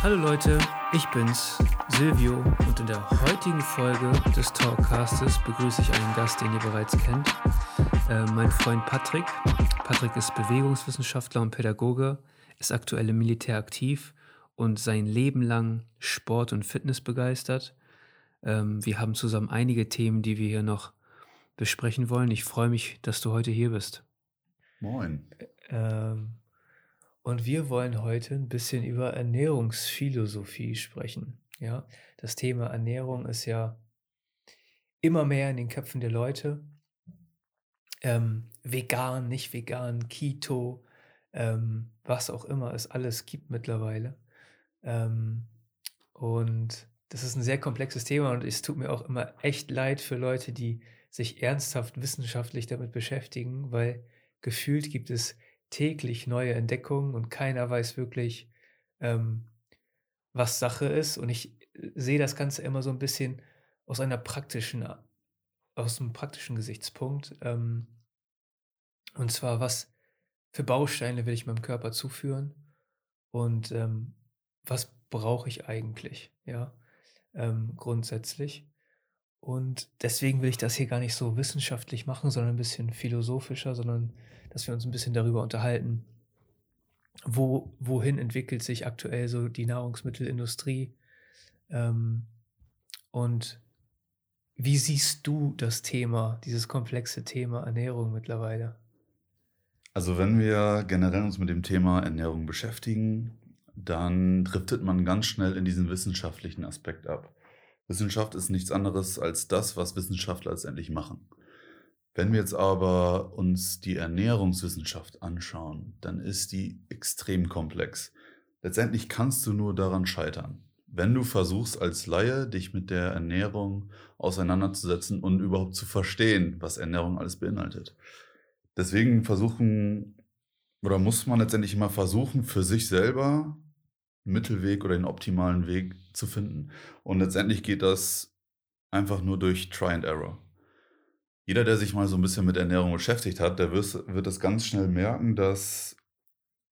Hallo Leute, ich bin's, Silvio, und in der heutigen Folge des Talkcastes begrüße ich einen Gast, den ihr bereits kennt, äh, mein Freund Patrick. Patrick ist Bewegungswissenschaftler und Pädagoge, ist aktuell im Militär aktiv und sein Leben lang Sport und Fitness begeistert. Ähm, wir haben zusammen einige Themen, die wir hier noch besprechen wollen. Ich freue mich, dass du heute hier bist. Moin. Ähm, und wir wollen heute ein bisschen über Ernährungsphilosophie sprechen. Ja, das Thema Ernährung ist ja immer mehr in den Köpfen der Leute. Ähm, vegan, nicht vegan, Keto, ähm, was auch immer es alles gibt mittlerweile. Ähm, und das ist ein sehr komplexes Thema und es tut mir auch immer echt leid für Leute, die sich ernsthaft wissenschaftlich damit beschäftigen, weil gefühlt gibt es täglich neue Entdeckungen und keiner weiß wirklich, ähm, was Sache ist. Und ich äh, sehe das Ganze immer so ein bisschen aus einer praktischen, aus einem praktischen Gesichtspunkt. Ähm, und zwar, was für Bausteine will ich meinem Körper zuführen und ähm, was brauche ich eigentlich, ja, ähm, grundsätzlich. Und deswegen will ich das hier gar nicht so wissenschaftlich machen, sondern ein bisschen philosophischer, sondern dass wir uns ein bisschen darüber unterhalten, wo, wohin entwickelt sich aktuell so die Nahrungsmittelindustrie ähm, und wie siehst du das Thema, dieses komplexe Thema Ernährung mittlerweile? Also wenn wir generell uns mit dem Thema Ernährung beschäftigen, dann driftet man ganz schnell in diesen wissenschaftlichen Aspekt ab. Wissenschaft ist nichts anderes als das, was Wissenschaftler letztendlich machen. Wenn wir jetzt aber uns die Ernährungswissenschaft anschauen, dann ist die extrem komplex. Letztendlich kannst du nur daran scheitern, wenn du versuchst als Laie dich mit der Ernährung auseinanderzusetzen und überhaupt zu verstehen, was Ernährung alles beinhaltet. Deswegen versuchen oder muss man letztendlich immer versuchen, für sich selber Mittelweg oder den optimalen Weg zu finden. Und letztendlich geht das einfach nur durch Try and Error. Jeder, der sich mal so ein bisschen mit Ernährung beschäftigt hat, der wird, wird das ganz schnell merken, dass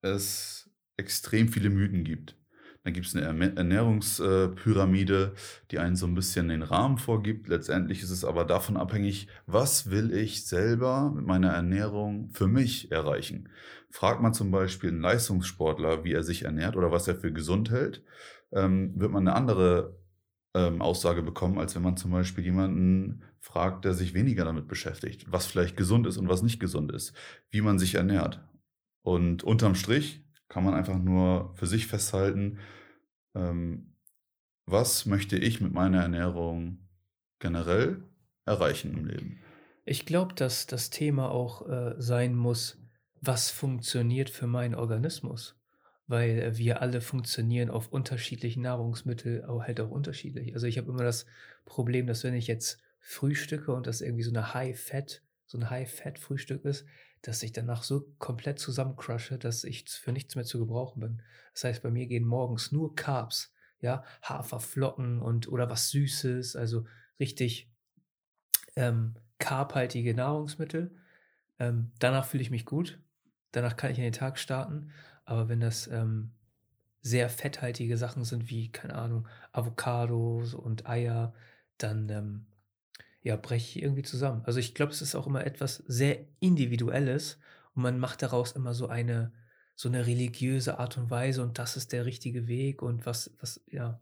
es extrem viele Mythen gibt. Dann gibt es eine Ernährungspyramide, die einen so ein bisschen den Rahmen vorgibt. Letztendlich ist es aber davon abhängig, was will ich selber mit meiner Ernährung für mich erreichen. Fragt man zum Beispiel einen Leistungssportler, wie er sich ernährt oder was er für gesund hält, ähm, wird man eine andere ähm, Aussage bekommen, als wenn man zum Beispiel jemanden fragt, der sich weniger damit beschäftigt, was vielleicht gesund ist und was nicht gesund ist, wie man sich ernährt. Und unterm Strich kann man einfach nur für sich festhalten, ähm, was möchte ich mit meiner Ernährung generell erreichen im Leben. Ich glaube, dass das Thema auch äh, sein muss, was funktioniert für meinen Organismus. Weil äh, wir alle funktionieren auf unterschiedlichen Nahrungsmitteln, aber halt auch unterschiedlich. Also ich habe immer das Problem, dass wenn ich jetzt frühstücke und das irgendwie so eine High-Fat, so ein High-Fat-Frühstück ist, dass ich danach so komplett zusammencrushe, dass ich für nichts mehr zu gebrauchen bin. Das heißt, bei mir gehen morgens nur Carbs, ja, Haferflocken und oder was Süßes, also richtig ähm, carbhaltige Nahrungsmittel. Ähm, danach fühle ich mich gut. Danach kann ich in den Tag starten. Aber wenn das ähm, sehr fetthaltige Sachen sind, wie, keine Ahnung, Avocados und Eier, dann ähm, ja, breche ich irgendwie zusammen. Also ich glaube, es ist auch immer etwas sehr Individuelles und man macht daraus immer so eine, so eine religiöse Art und Weise und das ist der richtige Weg und was, was, ja.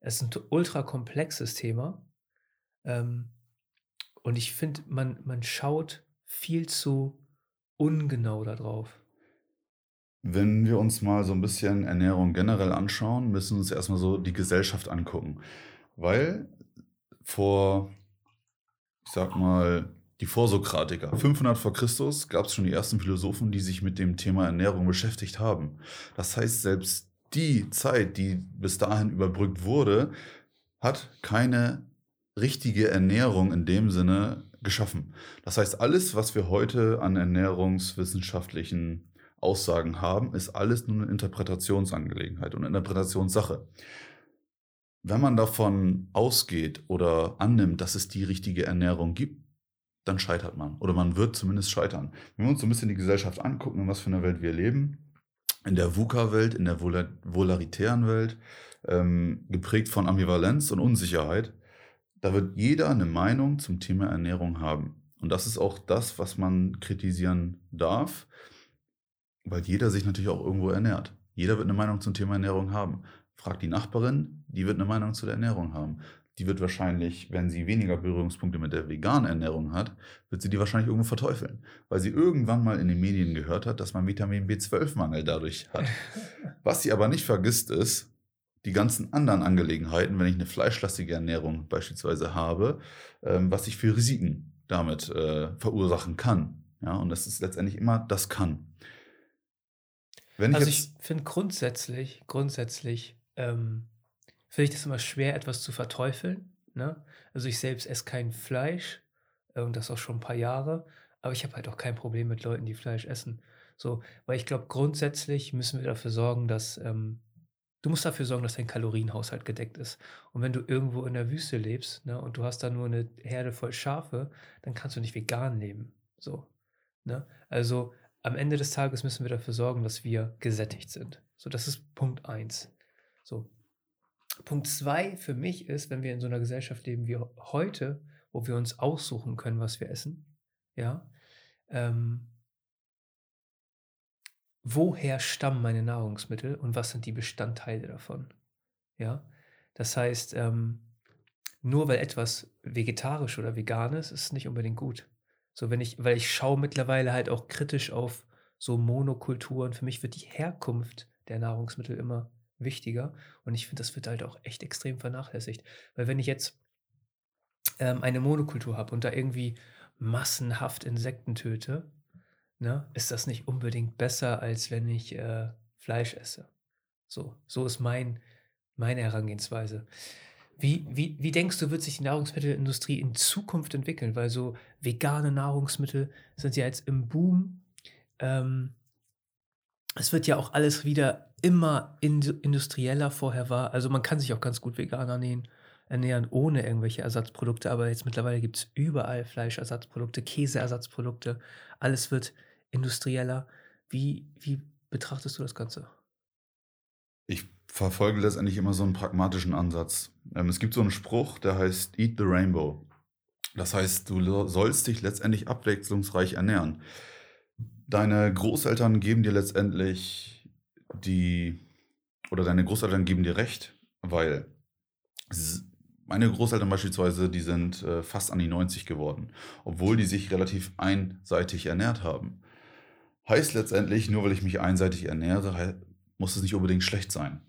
Es ist ein ultra komplexes Thema. Ähm, und ich finde, man, man schaut viel zu ungenau darauf. Wenn wir uns mal so ein bisschen Ernährung generell anschauen, müssen wir uns erstmal so die Gesellschaft angucken. Weil vor ich sag mal, die Vorsokratiker. 500 vor Christus gab es schon die ersten Philosophen, die sich mit dem Thema Ernährung beschäftigt haben. Das heißt, selbst die Zeit, die bis dahin überbrückt wurde, hat keine richtige Ernährung in dem Sinne geschaffen. Das heißt, alles, was wir heute an ernährungswissenschaftlichen Aussagen haben, ist alles nur eine Interpretationsangelegenheit und Interpretationssache wenn man davon ausgeht oder annimmt, dass es die richtige Ernährung gibt, dann scheitert man. Oder man wird zumindest scheitern. Wenn wir uns so ein bisschen die Gesellschaft angucken, in was für einer Welt wir leben, in der VUCA-Welt, in der vola volaritären Welt, ähm, geprägt von Ambivalenz und Unsicherheit, da wird jeder eine Meinung zum Thema Ernährung haben. Und das ist auch das, was man kritisieren darf, weil jeder sich natürlich auch irgendwo ernährt. Jeder wird eine Meinung zum Thema Ernährung haben. Fragt die Nachbarin, die wird eine Meinung zu der Ernährung haben. Die wird wahrscheinlich, wenn sie weniger Berührungspunkte mit der veganen Ernährung hat, wird sie die wahrscheinlich irgendwo verteufeln. Weil sie irgendwann mal in den Medien gehört hat, dass man Vitamin B12-Mangel dadurch hat. Was sie aber nicht vergisst ist, die ganzen anderen Angelegenheiten, wenn ich eine fleischlastige Ernährung beispielsweise habe, ähm, was ich für Risiken damit äh, verursachen kann. Ja, und das ist letztendlich immer das kann. Wenn ich also ich finde grundsätzlich, grundsätzlich ähm, finde ich das immer schwer, etwas zu verteufeln. Ne? Also ich selbst esse kein Fleisch äh, und das auch schon ein paar Jahre, aber ich habe halt auch kein Problem mit Leuten, die Fleisch essen. So, weil ich glaube, grundsätzlich müssen wir dafür sorgen, dass ähm, du musst dafür sorgen, dass dein Kalorienhaushalt gedeckt ist. Und wenn du irgendwo in der Wüste lebst, ne, und du hast da nur eine Herde voll Schafe, dann kannst du nicht vegan leben. So, ne? Also am Ende des Tages müssen wir dafür sorgen, dass wir gesättigt sind. So, das ist Punkt eins. So. Punkt zwei für mich ist, wenn wir in so einer Gesellschaft leben wie heute, wo wir uns aussuchen können, was wir essen, ja, ähm, woher stammen meine Nahrungsmittel und was sind die Bestandteile davon? Ja, das heißt, ähm, nur weil etwas vegetarisch oder vegan ist, ist es nicht unbedingt gut. So, wenn ich, weil ich schaue mittlerweile halt auch kritisch auf so Monokulturen. Für mich wird die Herkunft der Nahrungsmittel immer wichtiger. Und ich finde, das wird halt auch echt extrem vernachlässigt. Weil wenn ich jetzt ähm, eine Monokultur habe und da irgendwie massenhaft Insekten töte, ne, ist das nicht unbedingt besser, als wenn ich äh, Fleisch esse. So, so ist mein, meine Herangehensweise. Wie, wie, wie denkst du, wird sich die Nahrungsmittelindustrie in Zukunft entwickeln? Weil so vegane Nahrungsmittel sind ja jetzt im Boom. Ähm, es wird ja auch alles wieder immer industrieller vorher war. Also man kann sich auch ganz gut vegan ernähren, ernähren ohne irgendwelche Ersatzprodukte, aber jetzt mittlerweile gibt es überall Fleischersatzprodukte, Käseersatzprodukte. Alles wird industrieller. Wie, wie betrachtest du das Ganze? Verfolge letztendlich immer so einen pragmatischen Ansatz. Ähm, es gibt so einen Spruch, der heißt Eat the Rainbow. Das heißt, du sollst dich letztendlich abwechslungsreich ernähren. Deine Großeltern geben dir letztendlich die, oder deine Großeltern geben dir recht, weil meine Großeltern beispielsweise, die sind äh, fast an die 90 geworden, obwohl die sich relativ einseitig ernährt haben. Heißt letztendlich, nur weil ich mich einseitig ernähre, muss es nicht unbedingt schlecht sein.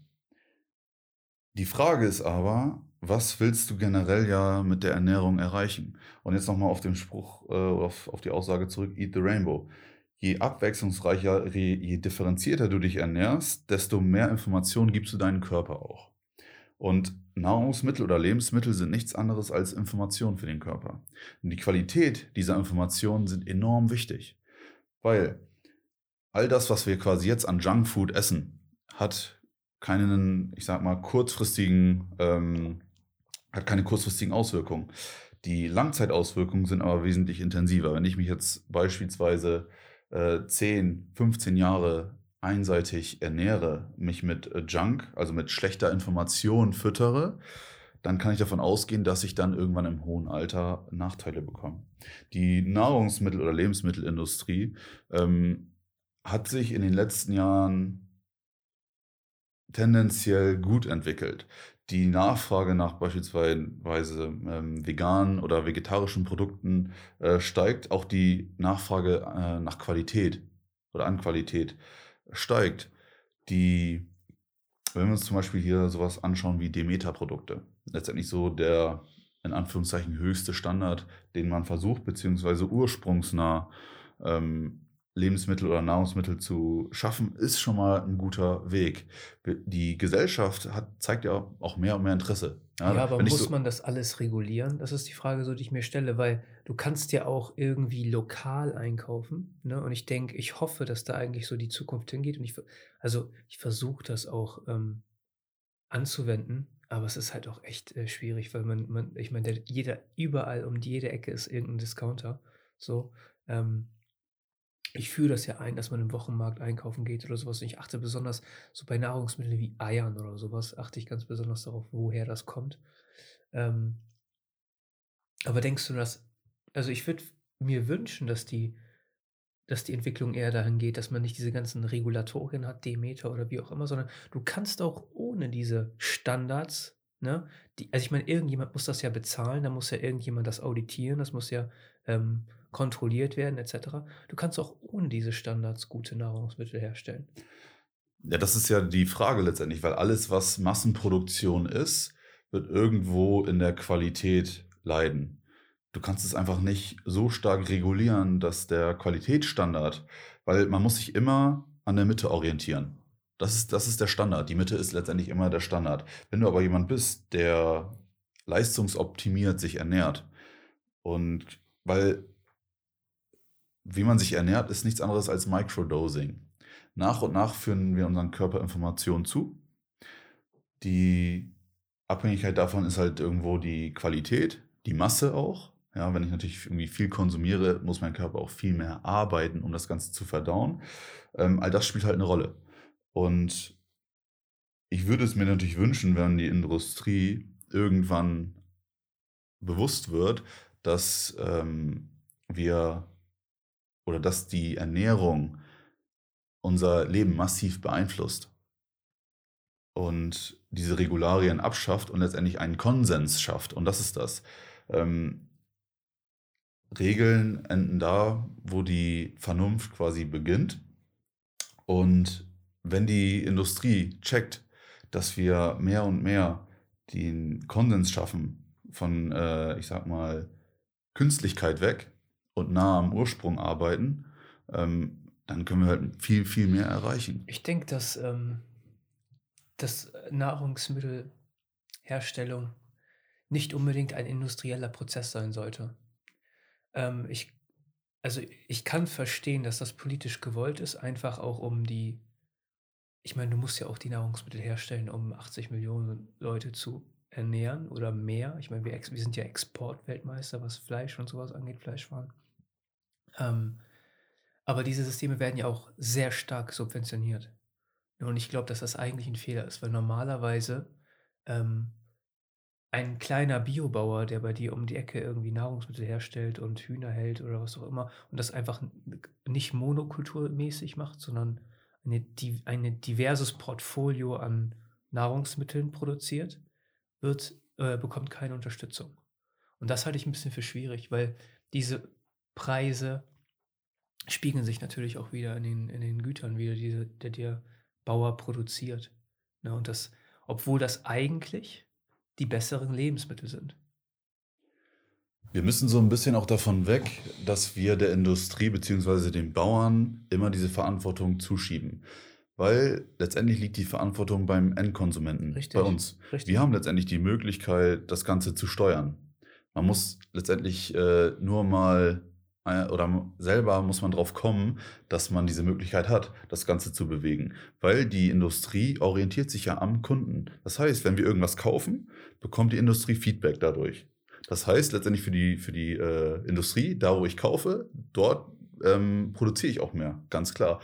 Die Frage ist aber, was willst du generell ja mit der Ernährung erreichen? Und jetzt nochmal auf den Spruch, äh, auf, auf die Aussage zurück, Eat the Rainbow. Je abwechslungsreicher, je, je differenzierter du dich ernährst, desto mehr Informationen gibst du deinem Körper auch. Und Nahrungsmittel oder Lebensmittel sind nichts anderes als Informationen für den Körper. Und die Qualität dieser Informationen sind enorm wichtig, weil all das, was wir quasi jetzt an Junkfood essen, hat keinen, ich sag mal, kurzfristigen, ähm, hat keine kurzfristigen Auswirkungen. Die Langzeitauswirkungen sind aber wesentlich intensiver. Wenn ich mich jetzt beispielsweise äh, 10, 15 Jahre einseitig ernähre, mich mit äh, Junk, also mit schlechter Information füttere, dann kann ich davon ausgehen, dass ich dann irgendwann im hohen Alter Nachteile bekomme. Die Nahrungsmittel- oder Lebensmittelindustrie ähm, hat sich in den letzten Jahren tendenziell gut entwickelt. Die Nachfrage nach beispielsweise ähm, veganen oder vegetarischen Produkten äh, steigt, auch die Nachfrage äh, nach Qualität oder an Qualität steigt. Die, wenn wir uns zum Beispiel hier sowas anschauen wie Demeter-Produkte, letztendlich so der in Anführungszeichen höchste Standard, den man versucht, beziehungsweise ursprungsnah ähm, Lebensmittel oder Nahrungsmittel zu schaffen, ist schon mal ein guter Weg. Die Gesellschaft hat, zeigt ja auch mehr und mehr Interesse. Ja, ja aber muss so man das alles regulieren? Das ist die Frage, so, die ich mir stelle, weil du kannst ja auch irgendwie lokal einkaufen. Ne? Und ich denke, ich hoffe, dass da eigentlich so die Zukunft hingeht. Und ich, also ich versuche das auch ähm, anzuwenden, aber es ist halt auch echt äh, schwierig, weil man, man ich meine, jeder, überall um jede Ecke ist irgendein Discounter. So, ähm, ich führe das ja ein, dass man im Wochenmarkt einkaufen geht oder sowas. Und ich achte besonders so bei Nahrungsmitteln wie Eiern oder sowas, achte ich ganz besonders darauf, woher das kommt. Ähm, aber denkst du, dass, also ich würde mir wünschen, dass die, dass die Entwicklung eher dahin geht, dass man nicht diese ganzen Regulatorien hat, Demeter oder wie auch immer, sondern du kannst auch ohne diese Standards, ne, die, also ich meine, irgendjemand muss das ja bezahlen, da muss ja irgendjemand das auditieren, das muss ja ähm, kontrolliert werden, etc. Du kannst auch ohne diese Standards gute Nahrungsmittel herstellen. Ja, das ist ja die Frage letztendlich, weil alles, was Massenproduktion ist, wird irgendwo in der Qualität leiden. Du kannst es einfach nicht so stark regulieren, dass der Qualitätsstandard, weil man muss sich immer an der Mitte orientieren. Das ist, das ist der Standard. Die Mitte ist letztendlich immer der Standard. Wenn du aber jemand bist, der leistungsoptimiert sich ernährt und weil wie man sich ernährt, ist nichts anderes als Microdosing. Nach und nach führen wir unseren Körper Informationen zu. Die Abhängigkeit davon ist halt irgendwo die Qualität, die Masse auch. Ja, wenn ich natürlich irgendwie viel konsumiere, muss mein Körper auch viel mehr arbeiten, um das Ganze zu verdauen. Ähm, all das spielt halt eine Rolle. Und ich würde es mir natürlich wünschen, wenn die Industrie irgendwann bewusst wird, dass ähm, wir oder dass die Ernährung unser Leben massiv beeinflusst und diese Regularien abschafft und letztendlich einen Konsens schafft. Und das ist das. Ähm, Regeln enden da, wo die Vernunft quasi beginnt. Und wenn die Industrie checkt, dass wir mehr und mehr den Konsens schaffen von, äh, ich sag mal, Künstlichkeit weg und nah am Ursprung arbeiten, ähm, dann können wir halt viel, viel mehr erreichen. Ich denke, dass, ähm, dass Nahrungsmittelherstellung nicht unbedingt ein industrieller Prozess sein sollte. Ähm, ich, also ich kann verstehen, dass das politisch gewollt ist, einfach auch um die, ich meine, du musst ja auch die Nahrungsmittel herstellen, um 80 Millionen Leute zu ernähren oder mehr. Ich meine, wir, wir sind ja Exportweltmeister, was Fleisch und sowas angeht, Fleischwaren. Ähm, aber diese Systeme werden ja auch sehr stark subventioniert. Und ich glaube, dass das eigentlich ein Fehler ist, weil normalerweise ähm, ein kleiner Biobauer, der bei dir um die Ecke irgendwie Nahrungsmittel herstellt und Hühner hält oder was auch immer und das einfach nicht monokulturmäßig macht, sondern eine, ein diverses Portfolio an Nahrungsmitteln produziert, wird, äh, bekommt keine Unterstützung. Und das halte ich ein bisschen für schwierig, weil diese Preise spiegeln sich natürlich auch wieder in den, in den Gütern wieder, die der, der Bauer produziert. Ne? Und das, obwohl das eigentlich die besseren Lebensmittel sind. Wir müssen so ein bisschen auch davon weg, dass wir der Industrie bzw. den Bauern immer diese Verantwortung zuschieben. Weil letztendlich liegt die Verantwortung beim Endkonsumenten, Richtig. bei uns. Richtig. Wir haben letztendlich die Möglichkeit, das Ganze zu steuern. Man muss letztendlich äh, nur mal oder selber muss man drauf kommen, dass man diese Möglichkeit hat, das Ganze zu bewegen. Weil die Industrie orientiert sich ja am Kunden. Das heißt, wenn wir irgendwas kaufen, bekommt die Industrie Feedback dadurch. Das heißt letztendlich für die, für die äh, Industrie, da wo ich kaufe, dort ähm, produziere ich auch mehr, ganz klar.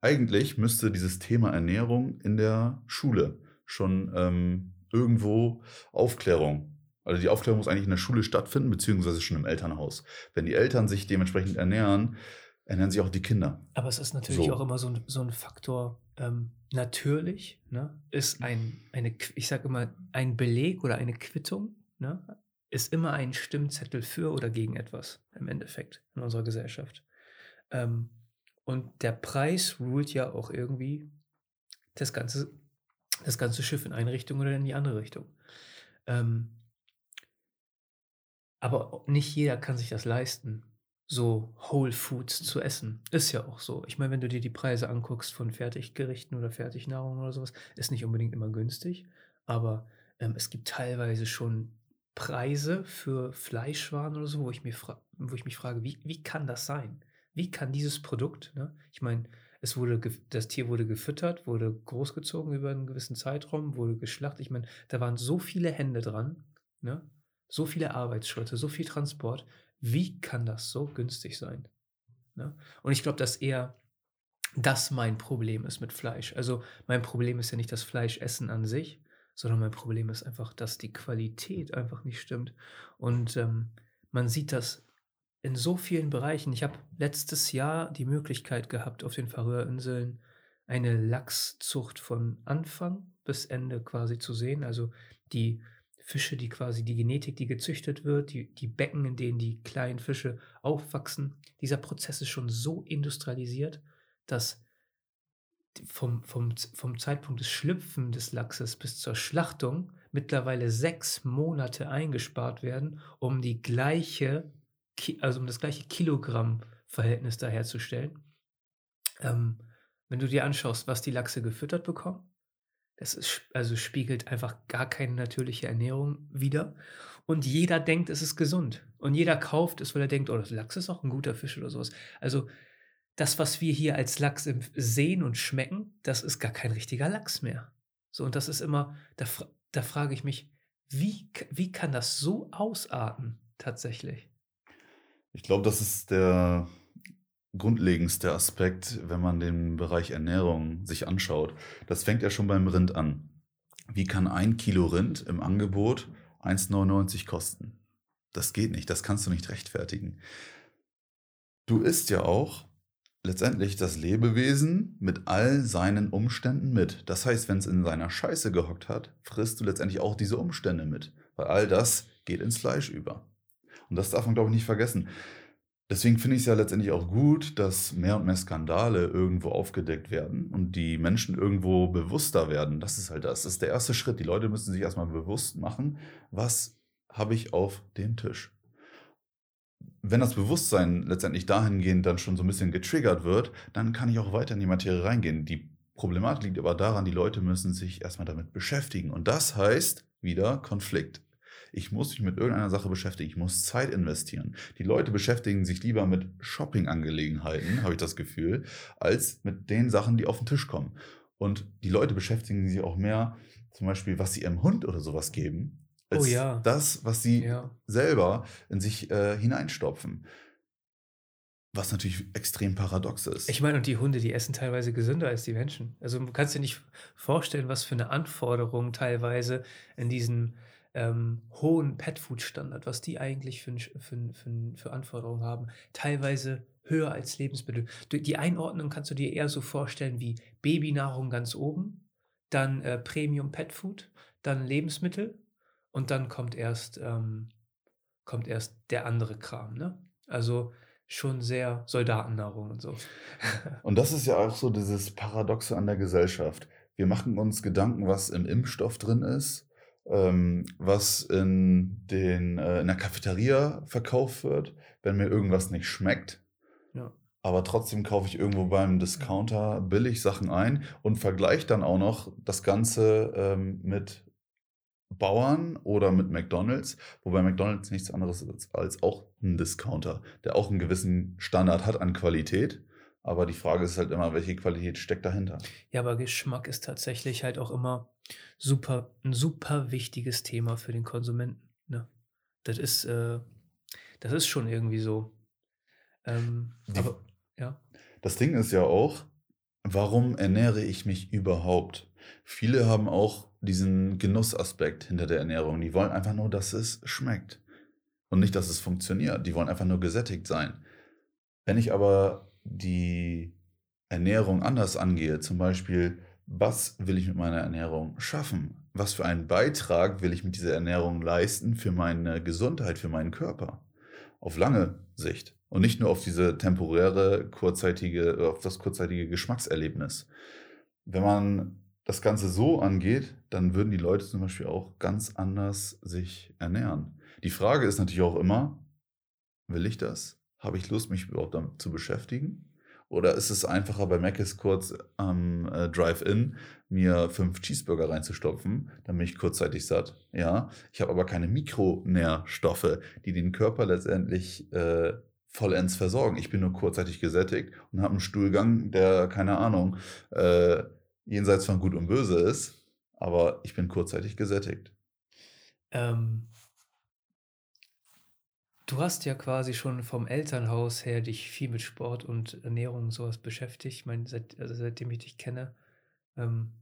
Eigentlich müsste dieses Thema Ernährung in der Schule schon ähm, irgendwo Aufklärung also die Aufklärung muss eigentlich in der Schule stattfinden, beziehungsweise schon im Elternhaus. Wenn die Eltern sich dementsprechend ernähren, ernähren sich auch die Kinder. Aber es ist natürlich so. auch immer so ein, so ein Faktor, ähm, natürlich ne, ist ein, eine, ich sage immer, ein Beleg oder eine Quittung, ne, ist immer ein Stimmzettel für oder gegen etwas im Endeffekt in unserer Gesellschaft. Ähm, und der Preis ruht ja auch irgendwie das ganze, das ganze Schiff in eine Richtung oder in die andere Richtung. Ähm, aber nicht jeder kann sich das leisten, so Whole Foods zu essen. Ist ja auch so. Ich meine, wenn du dir die Preise anguckst von Fertiggerichten oder Fertignahrung oder sowas, ist nicht unbedingt immer günstig, aber ähm, es gibt teilweise schon Preise für Fleischwaren oder so, wo ich, mir wo ich mich frage, wie, wie kann das sein? Wie kann dieses Produkt, ne? ich meine, es wurde, das Tier wurde gefüttert, wurde großgezogen über einen gewissen Zeitraum, wurde geschlachtet. Ich meine, da waren so viele Hände dran, ne? So viele Arbeitsschritte, so viel Transport. Wie kann das so günstig sein? Ne? Und ich glaube, dass eher das mein Problem ist mit Fleisch. Also mein Problem ist ja nicht das Fleischessen an sich, sondern mein Problem ist einfach, dass die Qualität einfach nicht stimmt. Und ähm, man sieht das in so vielen Bereichen. Ich habe letztes Jahr die Möglichkeit gehabt, auf den Färöerinseln eine Lachszucht von Anfang bis Ende quasi zu sehen. Also die Fische, die quasi die Genetik, die gezüchtet wird, die, die Becken, in denen die kleinen Fische aufwachsen. Dieser Prozess ist schon so industrialisiert, dass vom, vom, vom Zeitpunkt des Schlüpfen des Lachses bis zur Schlachtung mittlerweile sechs Monate eingespart werden, um die gleiche, also um das gleiche Kilogramm-Verhältnis da herzustellen. Ähm, wenn du dir anschaust, was die Lachse gefüttert bekommen, das ist, also spiegelt einfach gar keine natürliche Ernährung wider. Und jeder denkt, es ist gesund. Und jeder kauft es, weil er denkt, oh, das Lachs ist auch ein guter Fisch oder sowas. Also das, was wir hier als Lachs sehen und schmecken, das ist gar kein richtiger Lachs mehr. So, und das ist immer, da, da frage ich mich, wie, wie kann das so ausarten tatsächlich? Ich glaube, das ist der grundlegendste Aspekt, wenn man den Bereich Ernährung sich anschaut. Das fängt ja schon beim Rind an. Wie kann ein Kilo Rind im Angebot 1,99 kosten? Das geht nicht, das kannst du nicht rechtfertigen. Du isst ja auch letztendlich das Lebewesen mit all seinen Umständen mit. Das heißt, wenn es in seiner Scheiße gehockt hat, frisst du letztendlich auch diese Umstände mit, weil all das geht ins Fleisch über. Und das darf man, glaube ich, nicht vergessen. Deswegen finde ich es ja letztendlich auch gut, dass mehr und mehr Skandale irgendwo aufgedeckt werden und die Menschen irgendwo bewusster werden. Das ist halt das. Das ist der erste Schritt. Die Leute müssen sich erstmal bewusst machen, was habe ich auf dem Tisch wenn das Bewusstsein letztendlich dahingehend dann schon so ein bisschen getriggert wird, dann kann ich auch weiter in die Materie reingehen. Die Problematik liegt aber daran, die Leute müssen sich erstmal damit beschäftigen. Und das heißt wieder Konflikt. Ich muss mich mit irgendeiner Sache beschäftigen. Ich muss Zeit investieren. Die Leute beschäftigen sich lieber mit Shopping-Angelegenheiten, habe ich das Gefühl, als mit den Sachen, die auf den Tisch kommen. Und die Leute beschäftigen sich auch mehr, zum Beispiel, was sie ihrem Hund oder sowas geben, als oh ja. das, was sie ja. selber in sich äh, hineinstopfen. Was natürlich extrem paradox ist. Ich meine, und die Hunde, die essen teilweise gesünder als die Menschen. Also du kannst dir nicht vorstellen, was für eine Anforderung teilweise in diesem ähm, hohen Pet-Food-Standard, was die eigentlich für, für, für, für Anforderungen haben. Teilweise höher als Lebensmittel. Die Einordnung kannst du dir eher so vorstellen wie Babynahrung ganz oben, dann äh, Premium Pet Food, dann Lebensmittel und dann kommt erst, ähm, kommt erst der andere Kram, ne? Also schon sehr Soldatennahrung und so. und das ist ja auch so dieses Paradoxe an der Gesellschaft. Wir machen uns Gedanken, was im Impfstoff drin ist, ähm, was in, den, äh, in der Cafeteria verkauft wird, wenn mir irgendwas nicht schmeckt. Ja. Aber trotzdem kaufe ich irgendwo beim Discounter billig Sachen ein und vergleiche dann auch noch das Ganze ähm, mit Bauern oder mit McDonald's, wobei McDonald's nichts anderes ist als auch ein Discounter, der auch einen gewissen Standard hat an Qualität. Aber die Frage ist halt immer, welche Qualität steckt dahinter? Ja, aber Geschmack ist tatsächlich halt auch immer super, ein super wichtiges Thema für den Konsumenten. Ne? Das ist, äh, das ist schon irgendwie so. Ähm, die, aber, ja. Das Ding ist ja auch, warum ernähre ich mich überhaupt? Viele haben auch diesen Genussaspekt hinter der Ernährung. Die wollen einfach nur, dass es schmeckt. Und nicht, dass es funktioniert. Die wollen einfach nur gesättigt sein. Wenn ich aber die Ernährung anders angehe, zum Beispiel, was will ich mit meiner Ernährung schaffen? Was für einen Beitrag will ich mit dieser Ernährung leisten für meine Gesundheit, für meinen Körper? Auf lange Sicht. Und nicht nur auf diese temporäre, kurzzeitige, auf das kurzzeitige Geschmackserlebnis. Wenn man das Ganze so angeht, dann würden die Leute zum Beispiel auch ganz anders sich ernähren. Die Frage ist natürlich auch immer, will ich das? Habe ich Lust, mich überhaupt damit zu beschäftigen? Oder ist es einfacher, bei Mc's kurz am äh, Drive-In mir fünf Cheeseburger reinzustopfen, dann bin ich kurzzeitig satt? Ja, ich habe aber keine Mikronährstoffe, die den Körper letztendlich äh, vollends versorgen. Ich bin nur kurzzeitig gesättigt und habe einen Stuhlgang, der, keine Ahnung, äh, jenseits von Gut und Böse ist, aber ich bin kurzzeitig gesättigt. Ähm, du hast ja quasi schon vom Elternhaus her dich viel mit Sport und Ernährung und so was beschäftigt. Ich meine, seit also, seitdem ich dich kenne, ähm,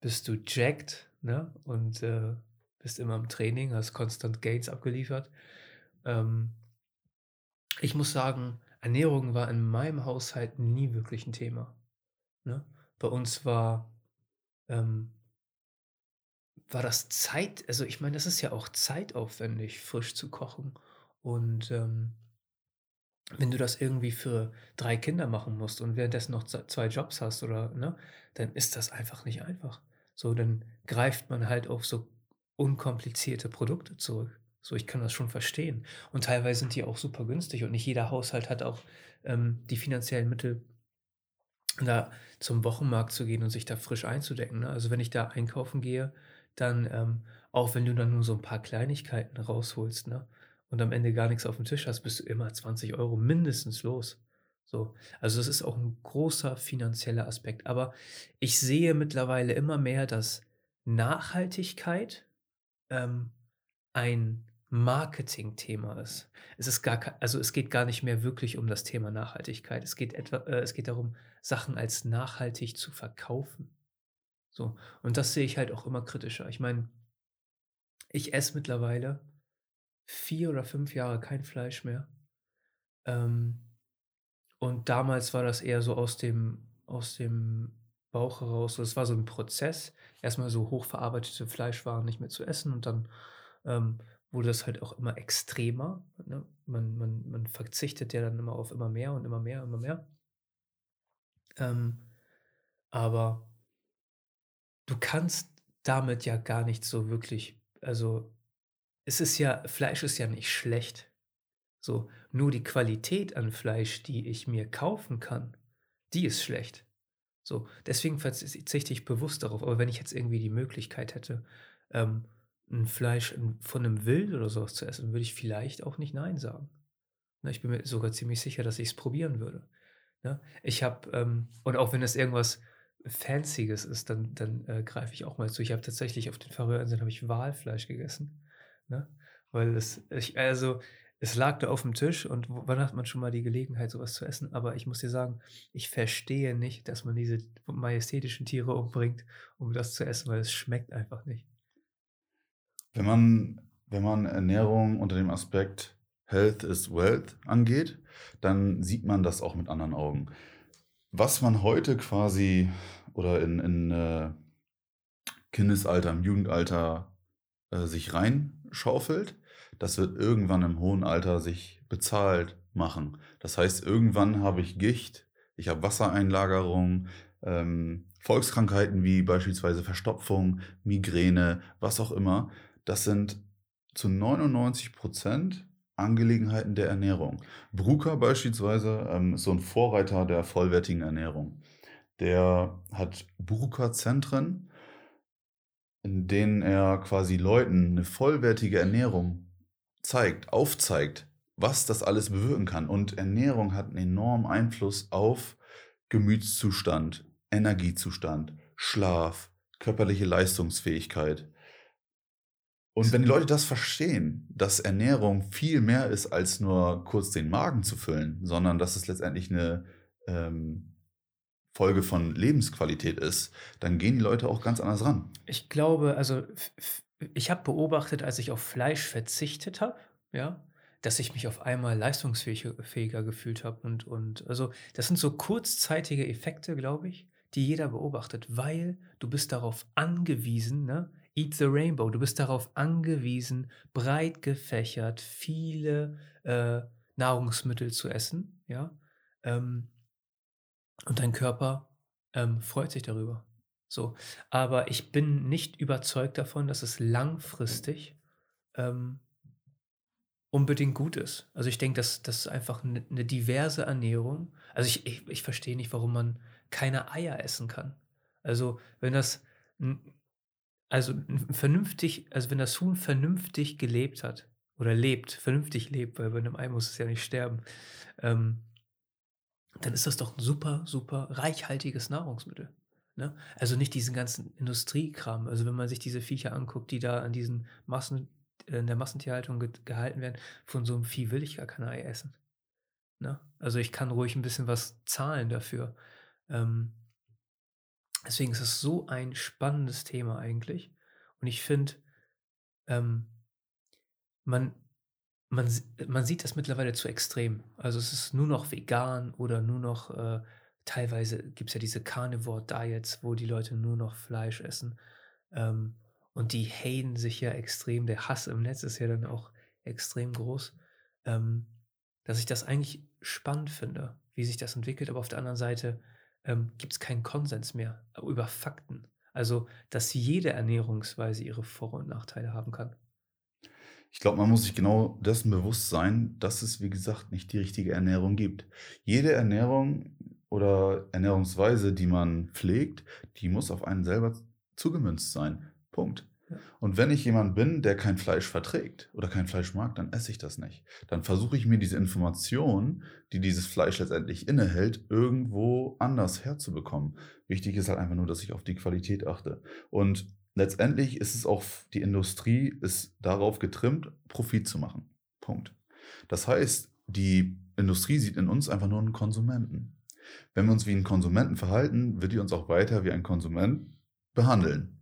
bist du jacked, ne? Und, äh, bist immer im Training, hast konstant Gains abgeliefert. Ähm ich muss sagen, Ernährung war in meinem Haushalt nie wirklich 'n Thema, ne? Bei uns war, ähm war das Zeit also, ich meine, das ist ja auch zeitaufwendig, frisch zu kochen. Und, ähm wenn du das irgendwie für 3 Kinder machen musst und währenddessen noch z 2 Jobs hast oder ne, dann ist das einfach nicht einfach. So, dann greift man halt auf so unkomplizierte Produkte zurück. So, ich kann das schon verstehen. Und teilweise sind die auch super günstig und nicht jeder Haushalt hat auch, ähm, die finanziellen Mittel, da zum Wochenmarkt zu gehen und sich da frisch einzudecken, ne? Also, wenn ich da einkaufen gehe, dann, ähm auch wenn du dann nur so 'n paar Kleinigkeiten rausholst, ne, und am Ende gar nix aufm Tisch hast, bist du immer 20 € mindestens los. So, also, das ist auch 'n großer finanzieller Aspekt. Aber ich sehe mittlerweile immer mehr, dass Nachhaltigkeit, ähm, ein Marketingthema ist. Es ist gar also, es geht gar nicht mehr wirklich um das Thema Nachhaltigkeit. Es geht etwa äh, es geht darum, Sachen als nachhaltig zu verkaufen. So, und das sehe ich halt auch immer kritischer. Ich meine ich esse mittlerweile 4 oder 5 Jahre kein Fleisch mehr. Ähm, und damals war das eher so aus dem aus dem Bauch heraus. Das war so 'n Prozess, erst mal so hochverarbeitete Fleischwaren nicht mehr zu essen und dann, ähm, wurde das halt auch immer extremer, ne? Man man man verzichtet ja dann immer auf immer mehr und immer mehr, immer mehr. Ähm, aber du kannst damit ja gar nicht so wirklich also, es ist ja Fleisch ist ja nicht schlecht. So, nur die Qualität an Fleisch, die ich mir kaufen kann, die ist schlecht. So, deswegen verzichte ich bewusst darauf. Aber wenn ich jetzt irgendwie die Möglichkeit hätte, ähm, 'n Fleisch, von 'nem Wild oder so was zu essen, würde ich vielleicht auch nicht nein sagen. Ne, ich bin mir sogar ziemlich sicher, dass ich's probieren würde, ne? Ich habe, ähm und auch wenn das irgendwas Fancyes ist, dann dann, äh, greife ich auch mal zu. Ich habe tatsächlich auf den Färöerinseln habe ich Walfleisch gegessen, ne? Weil es ich also, es lag da aufm Tisch und wann hat man schon mal die Gelegenheit, so was zu essen? Aber ich muss dir sagen, ich verstehe nicht, dass man diese majestätischen Tiere umbringt, um das zu essen, weil es schmeckt einfach nicht. Wenn man wenn man Ernährung unter dem Aspekt Health is Wealth angeht, dann sieht man das auch mit anderen Augen. Was man heute quasi oder in in, äh, Kindesalter, im Jugendalter, äh, sich reinschaufelt, das wird irgendwann im hohen Alter sich bezahlt machen. Das heißt, irgendwann habe ich Gicht, ich habe Wassereinlagerung, ähm, Volkskrankheiten wie beispielsweise Verstopfung, Migräne, was auch immer. Das sind zu 99 % Angelegenheiten der Ernährung. Bruker beispielsweise, ähm, ist so 'n Vorreiter der vollwertigen Ernährung. Der hat Bruker-Zentren, in denen er quasi Leuten 'ne vollwertige Ernährung zeigt aufzeigt, was das alles bewirken kann. Und Ernährung hat 'n enormen Einfluss auf Gemütszustand, Energiezustand, Schlaf, körperliche Leistungsfähigkeit. Und wenn die Leute das verstehen, dass Ernährung viel mehr ist, als nur kurz den Magen zu füllen, sondern dass es letztendlich 'ne, ähm, Folge von Lebensqualität ist, dann gehen die Leute auch ganz anders ran. Ich glaube, also, ich habe beobachtet, als ich auf Fleisch verzichtet habe, ja, dass ich mich auf einmal leistungsfähig fähiger gefühlt habe und und also, das sind so kurzzeitige Effekte, glaube ich, die jeder beobachtet, weil du bist darauf angewiesen, ne? Eat the rainbow. Du bist darauf angewiesen, breit gefächert viele, äh, Nahrungsmittel zu essen, ja? Ähm und dein Körper, ähm, freut sich darüber. So, aber ich bin nicht überzeugt davon, dass es langfristig, ähm unbedingt gut ist. Also, ich denke, dass dass einfach 'ne 'ne diverse Ernährung also, ich ich ich verstehe nicht, warum man keine Eier essen kann. Also, wenn das also, vernünftig also, wenn das Huhn vernünftig gelebt hat oder lebt vernünftig lebt, weil bei 'nem Ei muss es ja nicht sterben, ähm dann ist das doch 'n super, super reichhaltiges Nahrungsmittel, ne? Also, nicht diesen ganzen Industriekram. Also, wenn man sich diese Viecher anguckt, die da an diesen Massentierhaltungen in der Massentierhaltung ge gehalten werden, von so einem Vieh will ich gar kein Ei essen. Ne? Also ich kann ruhig ein bisschen was zahlen dafür. Ähm, deswegen ist es so ein spannendes Thema eigentlich. Und ich finde, ähm, man, man, man sieht das mittlerweile zu extrem. Also es ist nur noch vegan oder nur noch, äh, teilweise gibt es ja diese Carnivore-Diets, wo die Leute nur noch Fleisch essen. Ähm, und die haten sich ja extrem. Der Hass im Netz ist ja dann auch extrem groß. Ähm, dass ich das eigentlich spannend finde, wie sich das entwickelt. Aber auf der anderen Seite ähm, gibt es keinen Konsens mehr über Fakten. Also, dass jede Ernährungsweise ihre Vor- und Nachteile haben kann. Ich glaube, man muss sich genau dessen bewusst sein, dass es, wie gesagt, nicht die richtige Ernährung gibt. Jede Ernährung oder Ernährungsweise, die man pflegt, die muss auf einen selber zugemünzt sein. Punkt. Und wenn ich jemand bin, der kein Fleisch verträgt oder kein Fleisch mag, dann esse ich das nicht. Dann versuche ich mir diese Information, die dieses Fleisch letztendlich innehält, irgendwo anders herzubekommen. Wichtig ist halt einfach nur, dass ich auf die Qualität achte. Und letztendlich ist es auch, die Industrie ist darauf getrimmt, Profit zu machen. Punkt. Das heißt, die Industrie sieht in uns einfach nur einen Konsumenten. Wenn wir uns wie einen Konsumenten verhalten, wird die uns auch weiter wie ein Konsument behandeln.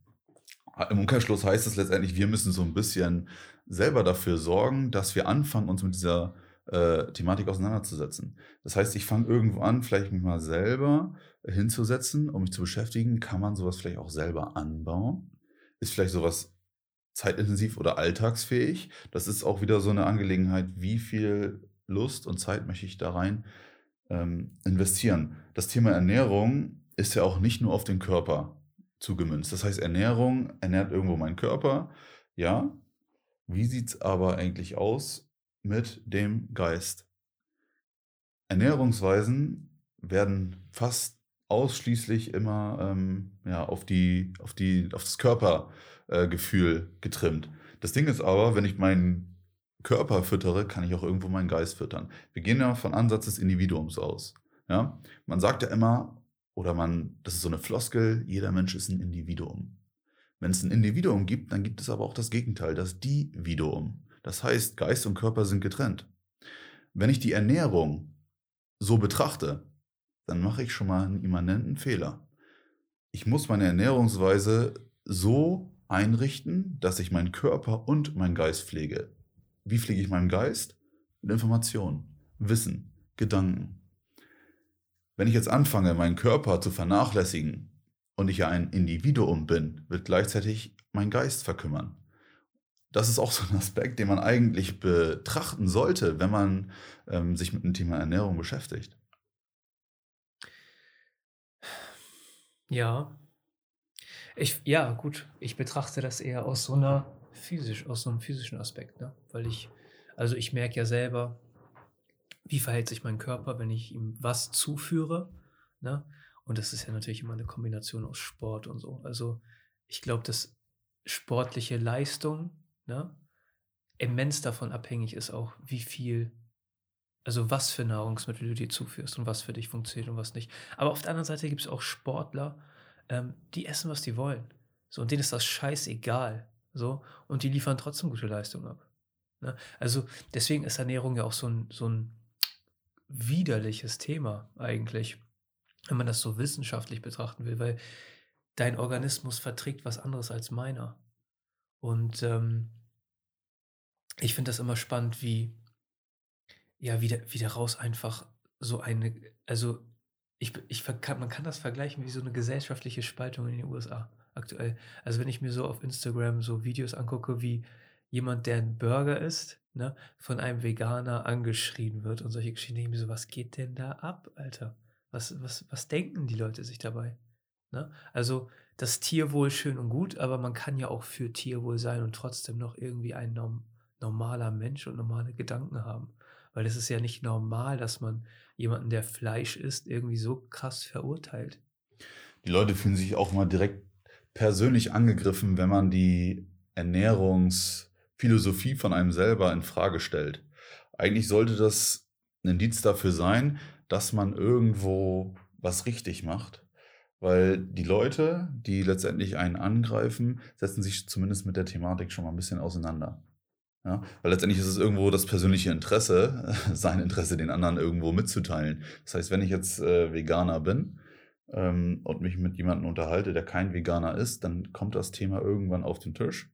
Im Umkehrschluss heißt es letztendlich, wir müssen so ein bisschen selber dafür sorgen, dass wir anfangen, uns mit dieser äh, Thematik auseinanderzusetzen. Das heißt, ich fange irgendwo an, vielleicht mich mal selber hinzusetzen, um mich zu beschäftigen. Kann man sowas vielleicht auch selber anbauen? Ist vielleicht sowas zeitintensiv oder alltagsfähig? Das ist auch wieder so eine Angelegenheit, wie viel Lust und Zeit möchte ich da rein ähm, investieren. Das Thema Ernährung ist ja auch nicht nur auf den Körper zugemünzt. Das heißt, Ernährung ernährt irgendwo meinen Körper. Ja. Wie sieht es aber eigentlich aus mit dem Geist? Ernährungsweisen werden fast ausschließlich immer ähm, ja, auf, die, auf, die, auf das Körpergefühl äh, getrimmt. Das Ding ist aber, wenn ich meinen Körper füttere, kann ich auch irgendwo meinen Geist füttern. Wir gehen ja von Ansatz des Individuums aus. Ja? Man sagt ja immer, oder man, das ist so eine Floskel, jeder Mensch ist ein Individuum. Wenn es ein Individuum gibt, dann gibt es aber auch das Gegenteil, das Dividuum. Das heißt, Geist und Körper sind getrennt. Wenn ich die Ernährung so betrachte, dann mache ich schon mal einen immanenten Fehler. Ich muss meine Ernährungsweise so einrichten, dass ich meinen Körper und meinen Geist pflege. Wie pflege ich meinen Geist? Mit Informationen, Wissen, Gedanken. Wenn ich jetzt anfange, meinen Körper zu vernachlässigen und ich ja ein Individuum bin, wird gleichzeitig mein Geist verkümmern. Das ist auch so ein Aspekt, den man eigentlich betrachten sollte, wenn man ähm, sich mit dem Thema Ernährung beschäftigt. Ja. Ich, ja, gut. Ich betrachte das eher aus so einer physisch, aus so einem physischen Aspekt, ne? Weil ich, also ich merke ja selber, wie verhält sich mein Körper, wenn ich ihm was zuführe. Ne? Und das ist ja natürlich immer eine Kombination aus Sport und so. Also ich glaube, dass sportliche Leistung ne, immens davon abhängig ist auch, wie viel, also was für Nahrungsmittel du dir zuführst und was für dich funktioniert und was nicht. Aber auf der anderen Seite gibt es auch Sportler, ähm, die essen, was die wollen. So, und denen ist das scheißegal. So, und die liefern trotzdem gute Leistung ab. Ne? Also deswegen ist Ernährung ja auch so ein, so ein widerliches Thema eigentlich, wenn man das so wissenschaftlich betrachten will, weil dein Organismus verträgt was anderes als meiner. Und ähm, ich finde das immer spannend, wie, ja, wie, wie daraus einfach so eine, also ich, ich kann, man kann das vergleichen wie so eine gesellschaftliche Spaltung in den USA aktuell. Also wenn ich mir so auf Instagram so Videos angucke, wie jemand, der ein Burger isst, ne, von einem Veganer angeschrien wird und solche Geschichten. Ich mir so, was geht denn da ab, Alter? Was, was, was denken die Leute sich dabei? Ne? Also das Tierwohl schön und gut, aber man kann ja auch für Tierwohl sein und trotzdem noch irgendwie ein norm normaler Mensch und normale Gedanken haben. Weil es ist ja nicht normal, dass man jemanden, der Fleisch isst, irgendwie so krass verurteilt. Die Leute fühlen sich auch mal direkt persönlich angegriffen, wenn man die Ernährungs- Philosophie von einem selber in Frage stellt. Eigentlich sollte das ein Indiz dafür sein, dass man irgendwo was richtig macht, weil die Leute, die letztendlich einen angreifen, setzen sich zumindest mit der Thematik schon mal ein bisschen auseinander. Ja, weil letztendlich ist es irgendwo das persönliche Interesse, sein Interesse den anderen irgendwo mitzuteilen. Das heißt, wenn ich jetzt äh, Veganer bin ähm, und mich mit jemandem unterhalte, der kein Veganer ist, dann kommt das Thema irgendwann auf den Tisch.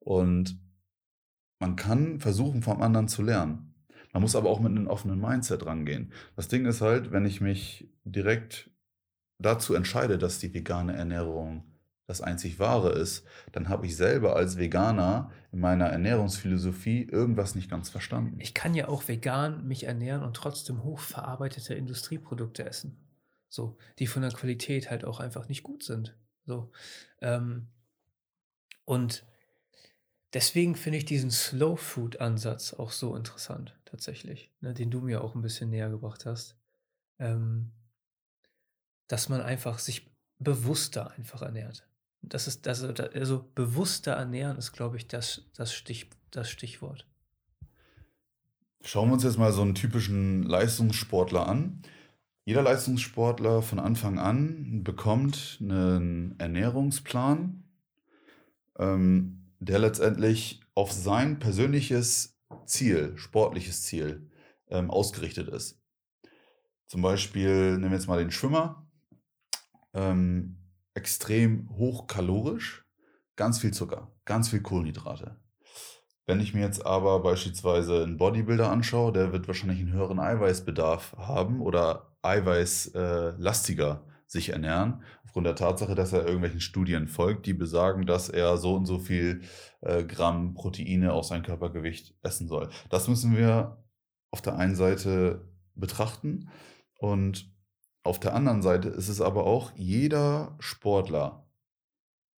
Und man kann versuchen, vom anderen zu lernen. Man muss aber auch mit einem offenen Mindset rangehen. Das Ding ist halt, wenn ich mich direkt dazu entscheide, dass die vegane Ernährung das einzig wahre ist, dann habe ich selber als Veganer in meiner Ernährungsphilosophie irgendwas nicht ganz verstanden. Ich kann ja auch vegan mich ernähren und trotzdem hochverarbeitete Industrieprodukte essen. So, die von der Qualität halt auch einfach nicht gut sind. So. Ähm, und deswegen finde ich diesen Slow Food Ansatz auch so interessant, tatsächlich, ne, den du mir auch ein bisschen näher gebracht hast. Ähm, dass man einfach sich bewusster einfach ernährt. Das ist, das, also bewusster ernähren ist, glaube ich, das, das, Stich, das Stichwort. Schauen wir uns jetzt mal so einen typischen Leistungssportler an. Jeder Leistungssportler von Anfang an bekommt einen Ernährungsplan, ähm, der letztendlich auf sein persönliches Ziel, sportliches Ziel, ähm, ausgerichtet ist. Zum Beispiel nehmen wir jetzt mal den Schwimmer. Ähm, extrem hochkalorisch, ganz viel Zucker, ganz viel Kohlenhydrate. Wenn ich mir jetzt aber beispielsweise einen Bodybuilder anschaue, der wird wahrscheinlich einen höheren Eiweißbedarf haben oder eiweißlastiger äh, sich ernähren, aufgrund der Tatsache, dass er irgendwelchen Studien folgt, die besagen, dass er so und so viel äh, Gramm Proteine aus seinem Körpergewicht essen soll. Das müssen wir auf der einen Seite betrachten und auf der anderen Seite ist es aber auch jeder Sportler,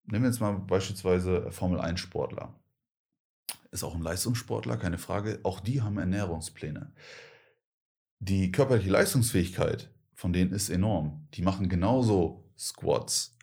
nehmen wir jetzt mal beispielsweise Formel 1 Sportler, ist auch ein Leistungssportler, keine Frage, auch die haben Ernährungspläne. Die körperliche Leistungsfähigkeit von denen ist enorm. Die machen genauso Squats,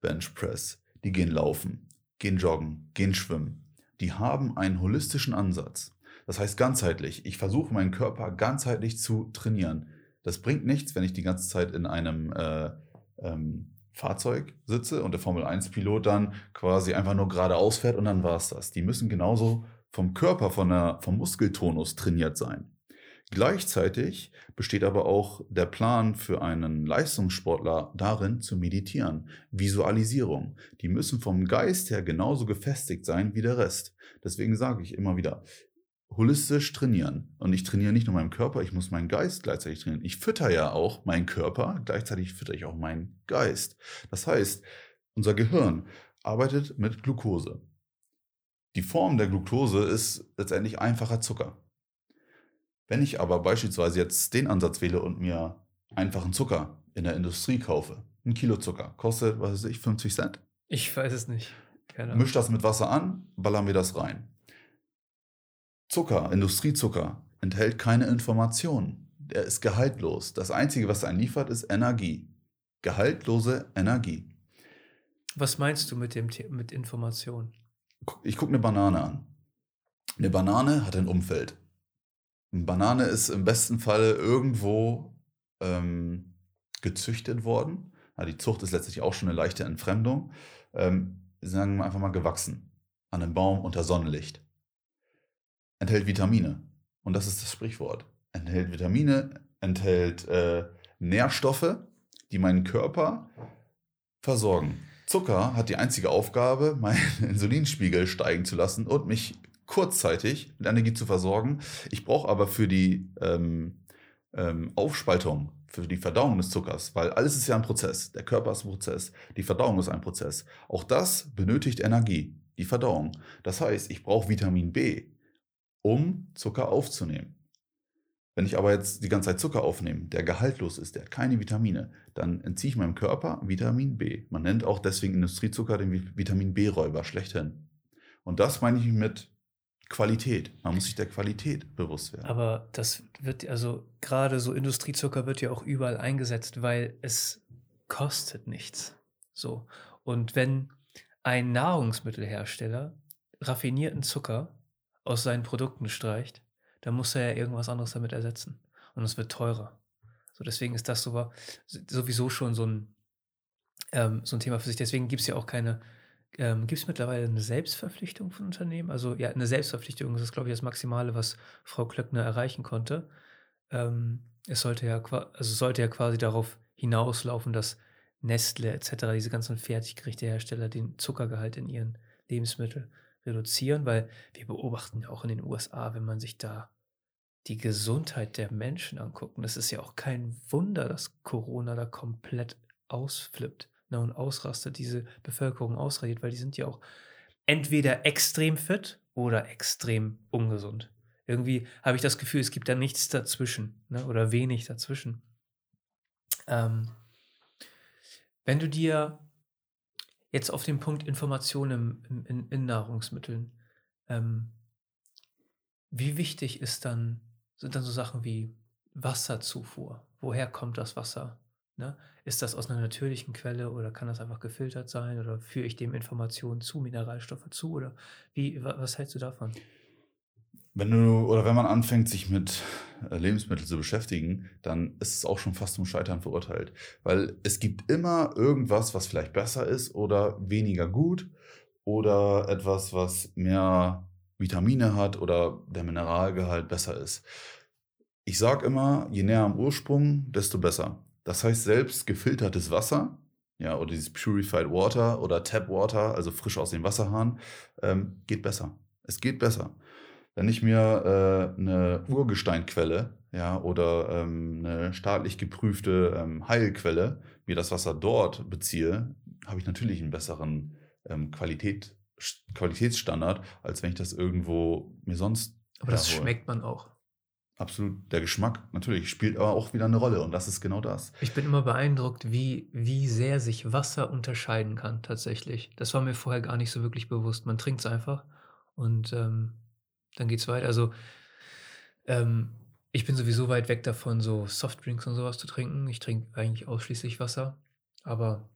Bench Press, die gehen laufen, gehen joggen, gehen schwimmen. Die haben einen holistischen Ansatz. Das heißt ganzheitlich. Ich versuche meinen Körper ganzheitlich zu trainieren. Das bringt nichts, wenn ich die ganze Zeit in einem äh, ähm, Fahrzeug sitze und der Formel 1-Pilot dann quasi einfach nur geradeaus fährt und dann war es das. Die müssen genauso vom Körper, von der, vom Muskeltonus trainiert sein. Gleichzeitig besteht aber auch der Plan für einen Leistungssportler darin, zu meditieren. Visualisierung. Die müssen vom Geist her genauso gefestigt sein wie der Rest. Deswegen sage ich immer wieder, holistisch trainieren. Und ich trainiere nicht nur meinen Körper, ich muss meinen Geist gleichzeitig trainieren. Ich fütter ja auch meinen Körper, gleichzeitig fütter ich auch meinen Geist. Das heißt, unser Gehirn arbeitet mit Glucose. Die Form der Glucose ist letztendlich einfacher Zucker. Wenn ich aber beispielsweise jetzt den Ansatz wähle und mir einfachen Zucker in der Industrie kaufe, ein Kilo Zucker, kostet, was weiß ich, 50 Cent. Ich weiß es nicht. Misch das mit Wasser an, ballern wir das rein. Zucker, Industriezucker, enthält keine Informationen. Er ist gehaltlos. Das Einzige, was er einen liefert, ist Energie. Gehaltlose Energie. Was meinst du mit, dem, mit Information? Ich gucke eine Banane an. Eine Banane hat ein Umfeld. Eine Banane ist im besten Fall irgendwo ähm, gezüchtet worden. Ja, die Zucht ist letztlich auch schon eine leichte Entfremdung. Ähm, sagen wir einfach mal gewachsen. An einem Baum unter Sonnenlicht enthält Vitamine. Und das ist das Sprichwort. Enthält Vitamine, enthält äh, Nährstoffe, die meinen Körper versorgen. Zucker hat die einzige Aufgabe, meinen Insulinspiegel steigen zu lassen und mich kurzzeitig mit Energie zu versorgen. Ich brauche aber für die ähm, ähm, Aufspaltung, für die Verdauung des Zuckers, weil alles ist ja ein Prozess. Der Körper ist ein Prozess, die Verdauung ist ein Prozess. Auch das benötigt Energie, die Verdauung. Das heißt, ich brauche Vitamin B, um Zucker aufzunehmen. Wenn ich aber jetzt die ganze Zeit Zucker aufnehme, der gehaltlos ist, der hat keine Vitamine, dann entziehe ich meinem Körper Vitamin B. Man nennt auch deswegen Industriezucker den Vitamin B-Räuber schlechthin. Und das meine ich mit Qualität. Man muss sich der Qualität bewusst werden. Aber das wird, also gerade so Industriezucker wird ja auch überall eingesetzt, weil es kostet nichts. So. Und wenn ein Nahrungsmittelhersteller raffinierten Zucker aus seinen Produkten streicht, dann muss er ja irgendwas anderes damit ersetzen. Und es wird teurer. So, deswegen ist das so, sowieso schon so ein, ähm, so ein Thema für sich. Deswegen gibt es ja auch keine, ähm, gibt es mittlerweile eine Selbstverpflichtung von Unternehmen? Also, ja, eine Selbstverpflichtung, das ist, glaube ich, das Maximale, was Frau Klöckner erreichen konnte. Ähm, es sollte ja also, sollte ja quasi darauf hinauslaufen, dass Nestle et cetera, diese ganzen Fertiggerichte-Hersteller den Zuckergehalt in ihren Lebensmitteln reduzieren, weil wir beobachten ja auch in den USA, wenn man sich da die Gesundheit der Menschen anguckt, und das ist ja auch kein Wunder, dass Corona da komplett ausflippt, ne, und ausrastet, diese Bevölkerung ausradiert, weil die sind ja auch entweder extrem fit oder extrem ungesund. Irgendwie habe ich das Gefühl, es gibt da nichts dazwischen, ne, oder wenig dazwischen. Ähm, wenn du dir jetzt auf den Punkt Informationen im, in, in Nahrungsmitteln, ähm, wie wichtig ist dann, sind dann so Sachen wie Wasserzufuhr? Woher kommt das Wasser? Ne? Ist das aus einer natürlichen Quelle oder kann das einfach gefiltert sein oder führe ich dem Informationen zu, Mineralstoffe zu oder wie, was hältst du davon? Wenn du oder wenn man anfängt, sich mit äh, Lebensmitteln zu beschäftigen, dann ist es auch schon fast zum Scheitern verurteilt. Weil es gibt immer irgendwas, was vielleicht besser ist oder weniger gut oder etwas, was mehr Vitamine hat oder der Mineralgehalt besser ist. Ich sage immer, je näher am Ursprung, desto besser. Das heißt, selbst gefiltertes Wasser, ja, oder dieses Purified Water oder Tap Water, also frisch aus dem Wasserhahn, ähm, geht besser. Es geht besser. Wenn ich mir äh, eine Urgesteinquelle ja, oder ähm, eine staatlich geprüfte ähm, Heilquelle, mir das Wasser dort beziehe, habe ich natürlich einen besseren ähm, Qualität, Qualitätsstandard, als wenn ich das irgendwo mir sonst. Aber das herhole. schmeckt man auch. Absolut. Der Geschmack natürlich spielt aber auch wieder eine Rolle und das ist genau das. Ich bin immer beeindruckt, wie, wie sehr sich Wasser unterscheiden kann tatsächlich. Das war mir vorher gar nicht so wirklich bewusst. Man trinkt es einfach und ähm, dann geht es weiter. Also, ähm, ich bin sowieso weit weg davon, so Softdrinks und sowas zu trinken. Ich trinke eigentlich ausschließlich Wasser. Aber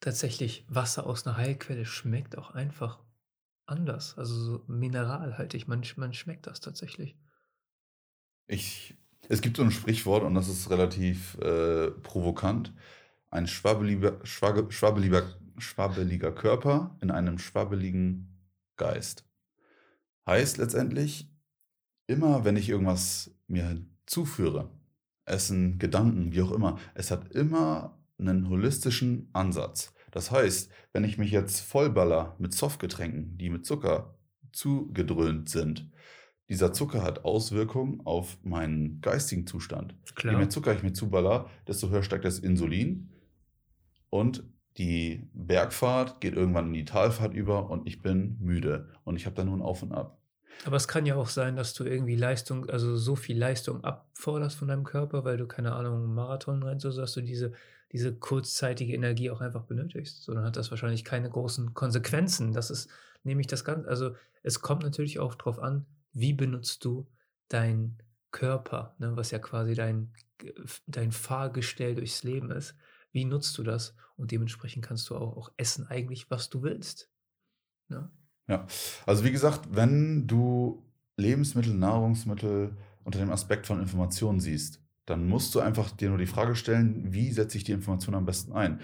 tatsächlich, Wasser aus einer Heilquelle schmeckt auch einfach anders. Also so mineralhaltig. Man, man schmeckt das tatsächlich. Ich, es gibt so ein Sprichwort und das ist relativ äh, provokant. Ein schwabbeliger, schwabbeliger, schwabbeliger Körper in einem schwabbeligen Geist. Heißt letztendlich, immer wenn ich irgendwas mir zuführe, Essen, Gedanken, wie auch immer, es hat immer einen holistischen Ansatz. Das heißt, wenn ich mich jetzt vollballer mit Softgetränken, die mit Zucker zugedröhnt sind, dieser Zucker hat Auswirkungen auf meinen geistigen Zustand. Klar. Je mehr Zucker ich mir zuballer, desto höher steigt das Insulin und die Bergfahrt geht irgendwann in die Talfahrt über und ich bin müde und ich habe da nur ein Auf und Ab. Aber es kann ja auch sein, dass du irgendwie Leistung, also so viel Leistung abforderst von deinem Körper, weil du keine Ahnung, Marathon rennst, so dass du diese, diese kurzzeitige Energie auch einfach benötigst. So, dann hat das wahrscheinlich keine großen Konsequenzen. Das ist nämlich das Ganze. Also es kommt natürlich auch darauf an, wie benutzt du deinen Körper, ne, was ja quasi dein, dein Fahrgestell durchs Leben ist. Wie nutzt du das? Und dementsprechend kannst du auch, auch essen eigentlich, was du willst. Ne? Ja, also wie gesagt, wenn du Lebensmittel, Nahrungsmittel unter dem Aspekt von Informationen siehst, dann musst du einfach dir nur die Frage stellen, wie setze ich die Information am besten ein?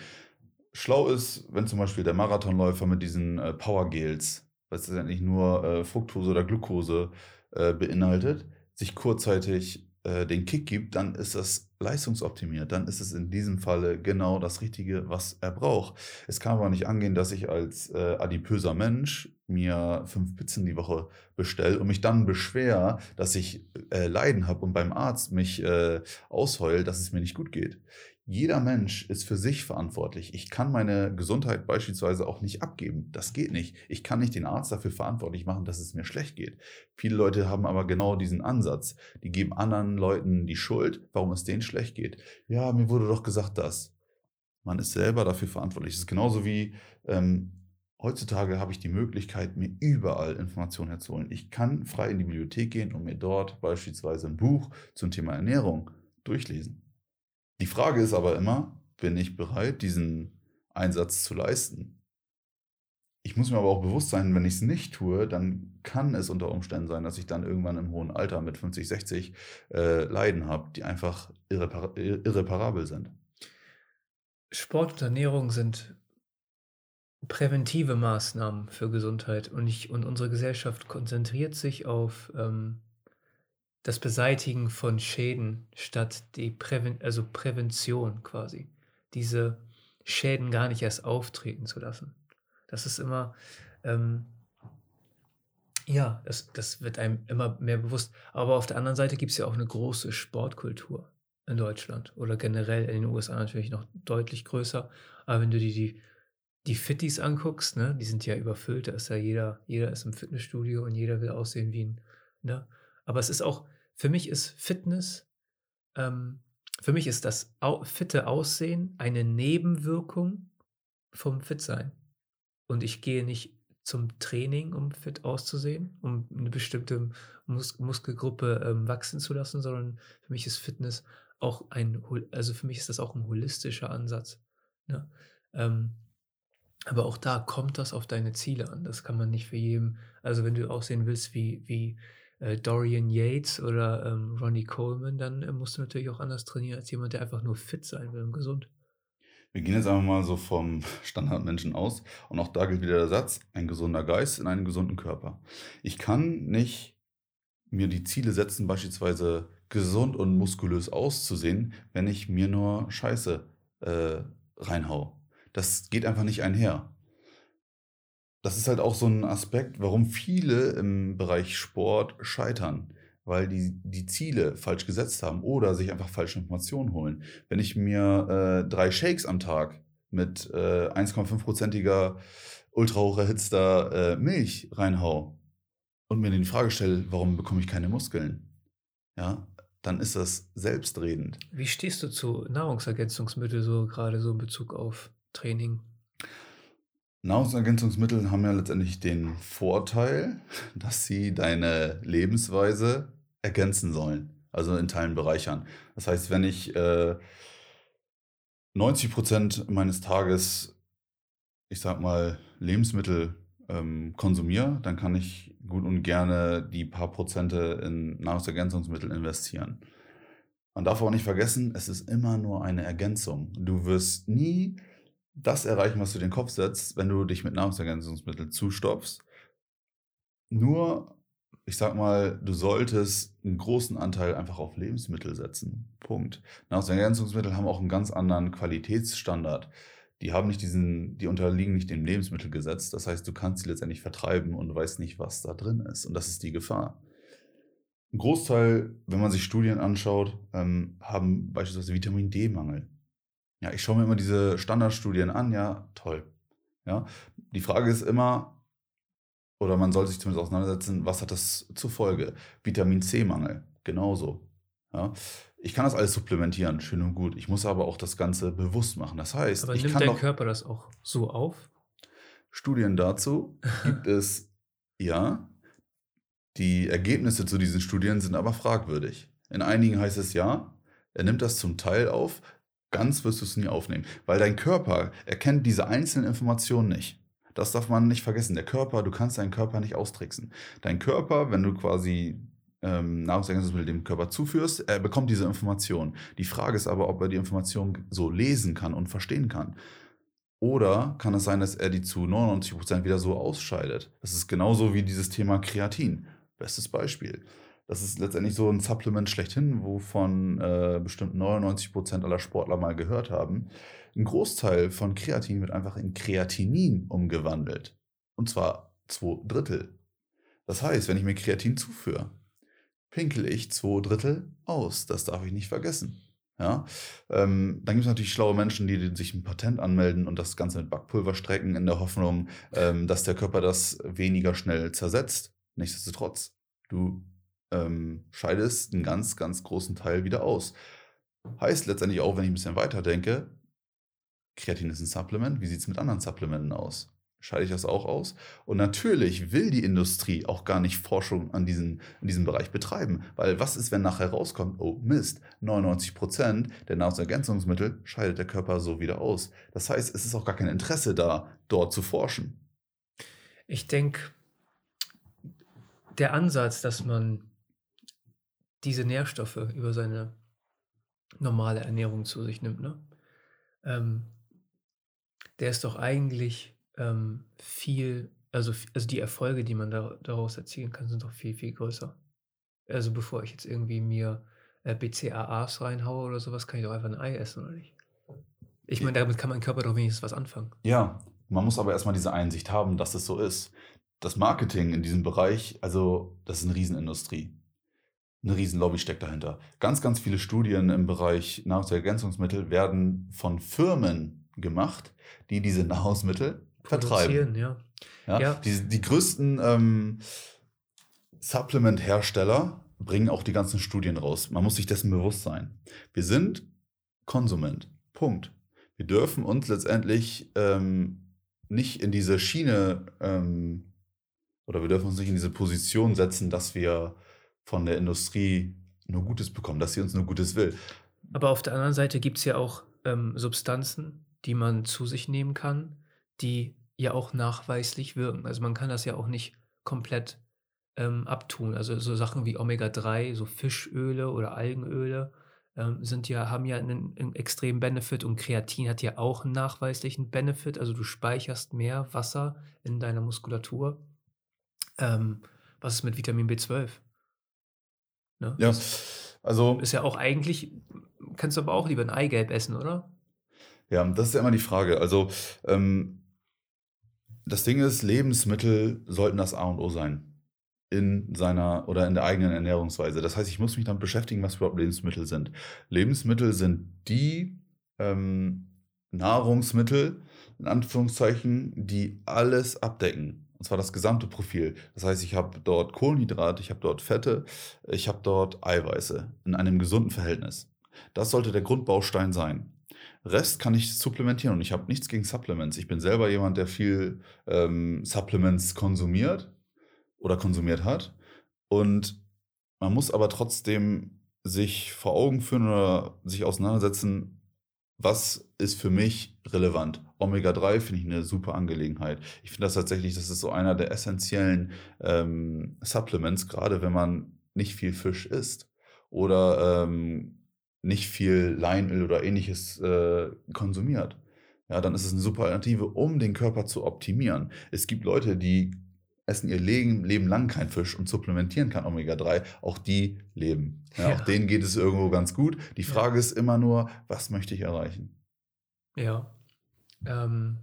Schlau ist, wenn zum Beispiel der Marathonläufer mit diesen äh, Powergels, was letztendlich nur äh, Fructose oder Glucose äh, beinhaltet, sich kurzzeitig äh, den Kick gibt, dann ist das leistungsoptimiert. Dann ist es in diesem Falle genau das Richtige, was er braucht. Es kann aber nicht angehen, dass ich als äh, adipöser Mensch mir fünf Pizzen die Woche bestelle und mich dann beschwer, dass ich äh, Leiden habe und beim Arzt mich äh, ausheult, dass es mir nicht gut geht. Jeder Mensch ist für sich verantwortlich. Ich kann meine Gesundheit beispielsweise auch nicht abgeben. Das geht nicht. Ich kann nicht den Arzt dafür verantwortlich machen, dass es mir schlecht geht. Viele Leute haben aber genau diesen Ansatz. Die geben anderen Leuten die Schuld, warum es denen schlecht geht. Ja, mir wurde doch gesagt, dass. Man ist selber dafür verantwortlich. Es ist genauso wie ähm, heutzutage habe ich die Möglichkeit, mir überall Informationen herzuholen. Ich kann frei in die Bibliothek gehen und mir dort beispielsweise ein Buch zum Thema Ernährung durchlesen. Die Frage ist aber immer, bin ich bereit, diesen Einsatz zu leisten? Ich muss mir aber auch bewusst sein, wenn ich es nicht tue, dann kann es unter Umständen sein, dass ich dann irgendwann im hohen Alter mit 50, 60 äh, Leiden habe, die einfach irrepar irreparabel sind. Sport und Ernährung sind präventive Maßnahmen für Gesundheit und ich und unsere Gesellschaft konzentriert sich auf, ähm, das Beseitigen von Schäden statt die Präven also Prävention quasi. Diese Schäden gar nicht erst auftreten zu lassen. Das ist immer, ähm ja, das das wird einem immer mehr bewusst. Aber auf der anderen Seite gibt's ja auch 'ne große Sportkultur in Deutschland oder generell in den USA natürlich noch deutlich größer. Aber wenn du dir die die Fitties anguckst, ne, die sind ja überfüllt. Da ist ja jeder jeder ist im Fitnessstudio und jeder will aussehen wie 'n ne? Aber es ist auch für mich ist Fitness ähm, für mich ist das au fitte Aussehen eine Nebenwirkung vom Fit-Sein. Und ich gehe nicht zum Training, um fit auszusehen, um 'ne bestimmte Mus Muskelgruppe, ähm, wachsen zu lassen, sondern für mich ist Fitness auch ein also, für mich ist das auch 'n holistischer Ansatz, ne? Ähm, aber auch da kommt das auf deine Ziele an. Das kann man nicht für jeden also, wenn du aussehen willst wie wie, äh, Dorian Yates oder, ähm, Ronnie Coleman, dann, äh, musst du natürlich auch anders trainieren als jemand, der einfach nur fit sein will und gesund. Wir gehen jetzt einfach mal so vom Standardmenschen aus und auch da gilt wieder der Satz: „Ein gesunder Geist in einem gesunden Körper.“ Ich kann nicht mir die Ziele setzen, beispielsweise gesund und muskulös auszusehen, wenn ich mir nur Scheiße, äh, reinhaue. Das geht einfach nicht einher. Das ist halt auch so 'n Aspekt, warum viele im Bereich Sport scheitern, weil die die Ziele falsch gesetzt haben oder sich einfach falsche Informationen holen. Wenn ich mir, äh, 3 Shakes am Tag mit, äh, 1,5 % ultra hoch erhitzter, äh, Milch reinhaue und mir die Frage stelle: „Warum bekomme ich keine Muskeln?“ Ja, dann ist das selbstredend. Wie stehst du zu Nahrungsergänzungsmittel so grade so in Bezug auf Training? Nahrungsergänzungsmittel haben ja letztendlich den Vorteil, dass sie deine Lebensweise ergänzen sollen, also in Teilen bereichern. Das heißt, wenn ich, äh 90 % meines Tages, ich sage mal, Lebensmittel, ähm, konsumiere, dann kann ich gut und gerne die paar Prozente in Nahrungsergänzungsmittel investieren. Man darf auch nicht vergessen, es ist immer nur eine Ergänzung. Du wirst nie das erreichen, was du den Kopf setzt, wenn du dich mit Nahrungsergänzungsmitteln zustopfst. Nur, ich sage mal, du solltest 'n großen Anteil einfach auf Lebensmittel setzen, Punkt. Nahrungsergänzungsmittel haben auch 'n ganz anderen Qualitätsstandard. Die haben nicht diesen die unterliegen nicht dem Lebensmittelgesetz. Das heißt, du kannst sie letztendlich vertreiben und weißt nicht, was da drin ist und das ist die Gefahr. 'N Großteil, wenn man sich Studien anschaut, ähm, haben beispielsweise Vitamin-D-Mangel. Ja, ich schaue mir immer diese Standardstudien an, ja, toll. Ja? Die Frage ist immer oder man soll sich zumindest auseinandersetzen, was hat das zur Folge? Vitamin-C-Mangel, genauso, ja? Ich kann das alles supplementieren, schön und gut. Ich muss aber auch das Ganze bewusst machen. Das heißt, Aber ich nimmt kann dein Körper das auch so auf? Studien dazu gibt es, ja. Die Ergebnisse zu diesen Studien sind aber fragwürdig. In einigen heißt es ja, er nimmt das zum Teil auf, ganz wirst du's nie aufnehmen, weil dein Körper erkennt diese einzelnen Informationen nicht. Das darf man nicht vergessen. Der Körper du kannst deinen Körper nicht austricksen. Dein Körper, wenn du quasi, ähm, Nahrungsergänzungsmittel dem Körper zuführst, er bekommt diese Information. Die Frage ist aber, ob er die Information g so lesen kann und verstehen kann. Oder kann es sein, dass er die zu 99 % wieder so ausscheidet? Das ist genauso wie dieses Thema Kreatin. Bestes Beispiel. Das ist letztendlich so 'n Supplement schlechthin, wovon, äh, bestimmt 99 % aller Sportler mal gehört haben. 'N Großteil von Kreatin wird einfach in Kreatinin umgewandelt und zwar 2/3. Das heißt, wenn ich mir Kreatin zuführe, pinkel ich 2/3 aus. Das darf ich nicht vergessen, ja? Ähm, dann gibt's natürlich schlaue Menschen, die die sich 'n Patent anmelden und das Ganze mit Backpulver strecken in der Hoffnung, ähm, dass der Körper das weniger schnell zersetzt. Nichtsdestotrotz, du, ähm, scheidest 'n ganz, ganz großen Teil wieder aus. Heißt letztendlich auch, wenn ich 'n bisschen weiterdenke, Kreatin ist 'n Supplement. Wie sieht's mit anderen Supplementen aus? Scheide ich das auch aus? Und natürlich will die Industrie auch gar nicht Forschung an diesen in diesem Bereich betreiben, weil was ist, wenn nachher rauskommt: „Oh Mist, 99 % der Nahrungsergänzungsmittel scheidet der Körper so wieder aus.“ Das heißt, es ist auch gar kein Interesse da, dort zu forschen. Ich denke der Ansatz, dass man diese Nährstoffe über seine normale Ernährung zu sich nimmt, ne? Ähm, der ist doch eigentlich, ähm, viel, also, also, die Erfolge, die man da daraus erzielen kann, sind doch viel, viel größer. Also, bevor ich jetzt irgendwie mir, äh, BCAAs reinhaue oder so was, kann ich doch einfach 'n Ei essen, oder nicht? Ich meine, damit kann mein Körper doch wenigstens was anfangen. Ja, man muss aber erst mal diese Einsicht haben, dass es so ist. Das Marketing in diesem Bereich, also, das ist 'ne Riesenindustrie. 'Ne Riesenlobby steckt dahinter. Ganz, ganz viele Studien im Bereich Nahrungsergänzungsmittel werden von Firmen gemacht, die diese Nahrungsmittel vertreiben. ja. Ja, Ja. die die größten, ähm, Supplement-Hersteller bringen auch die ganzen Studien raus. Man muss sich dessen bewusst sein. Wir sind Konsument, Punkt. Wir dürfen uns letztendlich, ähm, nicht in diese Schiene, ähm oder wir dürfen uns nicht in diese Position setzen, dass wir von der Industrie nur Gutes bekommen, dass sie uns nur Gutes will. Aber auf der anderen Seite gibt's ja auch, ähm, Substanzen, die man zu sich nehmen kann, die ja auch nachweislich wirken. Also, man kann das ja auch nicht komplett, ähm, abtun. Also, so Sachen wie Omega-3, so Fischöle oder Algenöle, ähm, sind ja haben ja 'nen 'n extremen Benefit und Kreatin hat ja auch 'n nachweislichen Benefit. Also, du speicherst mehr Wasser in deiner Muskulatur. Ähm, was ist mit Vitamin B12? Ne? Ja, also ist ja auch eigentlich kannst du aber auch lieber 'n Eigelb essen, oder? Ja, das ist ja immer die Frage. Also, ähm, das Ding ist, Lebensmittel sollten das A und O sein in seiner oder in der eigenen Ernährungsweise. Das heißt, ich muss mich damit beschäftigen, was überhaupt Lebensmittel sind. Lebensmittel sind die, ähm, Nahrungsmittel, in Anführungszeichen, die alles abdecken, und zwar das gesamte Profil. Das heißt, ich habe dort Kohlenhydrate, ich habe dort Fette, ich habe dort Eiweiße in einem gesunden Verhältnis. Das sollte der Grundbaustein sein. Rest kann ich supplementieren und ich habe nichts gegen Supplements. Ich bin selber jemand, der viel, ähm, Supplements konsumiert oder konsumiert hat. Und man muss aber trotzdem sich vor Augen führen oder sich auseinandersetzen, was ist für mich relevant? Omega-3 finde ich 'ne super Angelegenheit. Ich finde das tatsächlich das ist so einer der essenziellen, ähm, Supplements, grade wenn man nicht viel Fisch isst oder, ähm, nicht viel Leinöl oder Ähnliches, äh, konsumiert. Ja, dann ist es 'ne super Alternative, um den Körper zu optimieren. Es gibt Leute, die essen ihr Legen Leben lang keinen Fisch und supplementieren kein Omega-3. Auch die leben. Ja, auch Ja. denen geht es irgendwo ganz gut. Die Ja. Frage ist immer nur: „Was möchte ich erreichen?“ Ja. Ähm,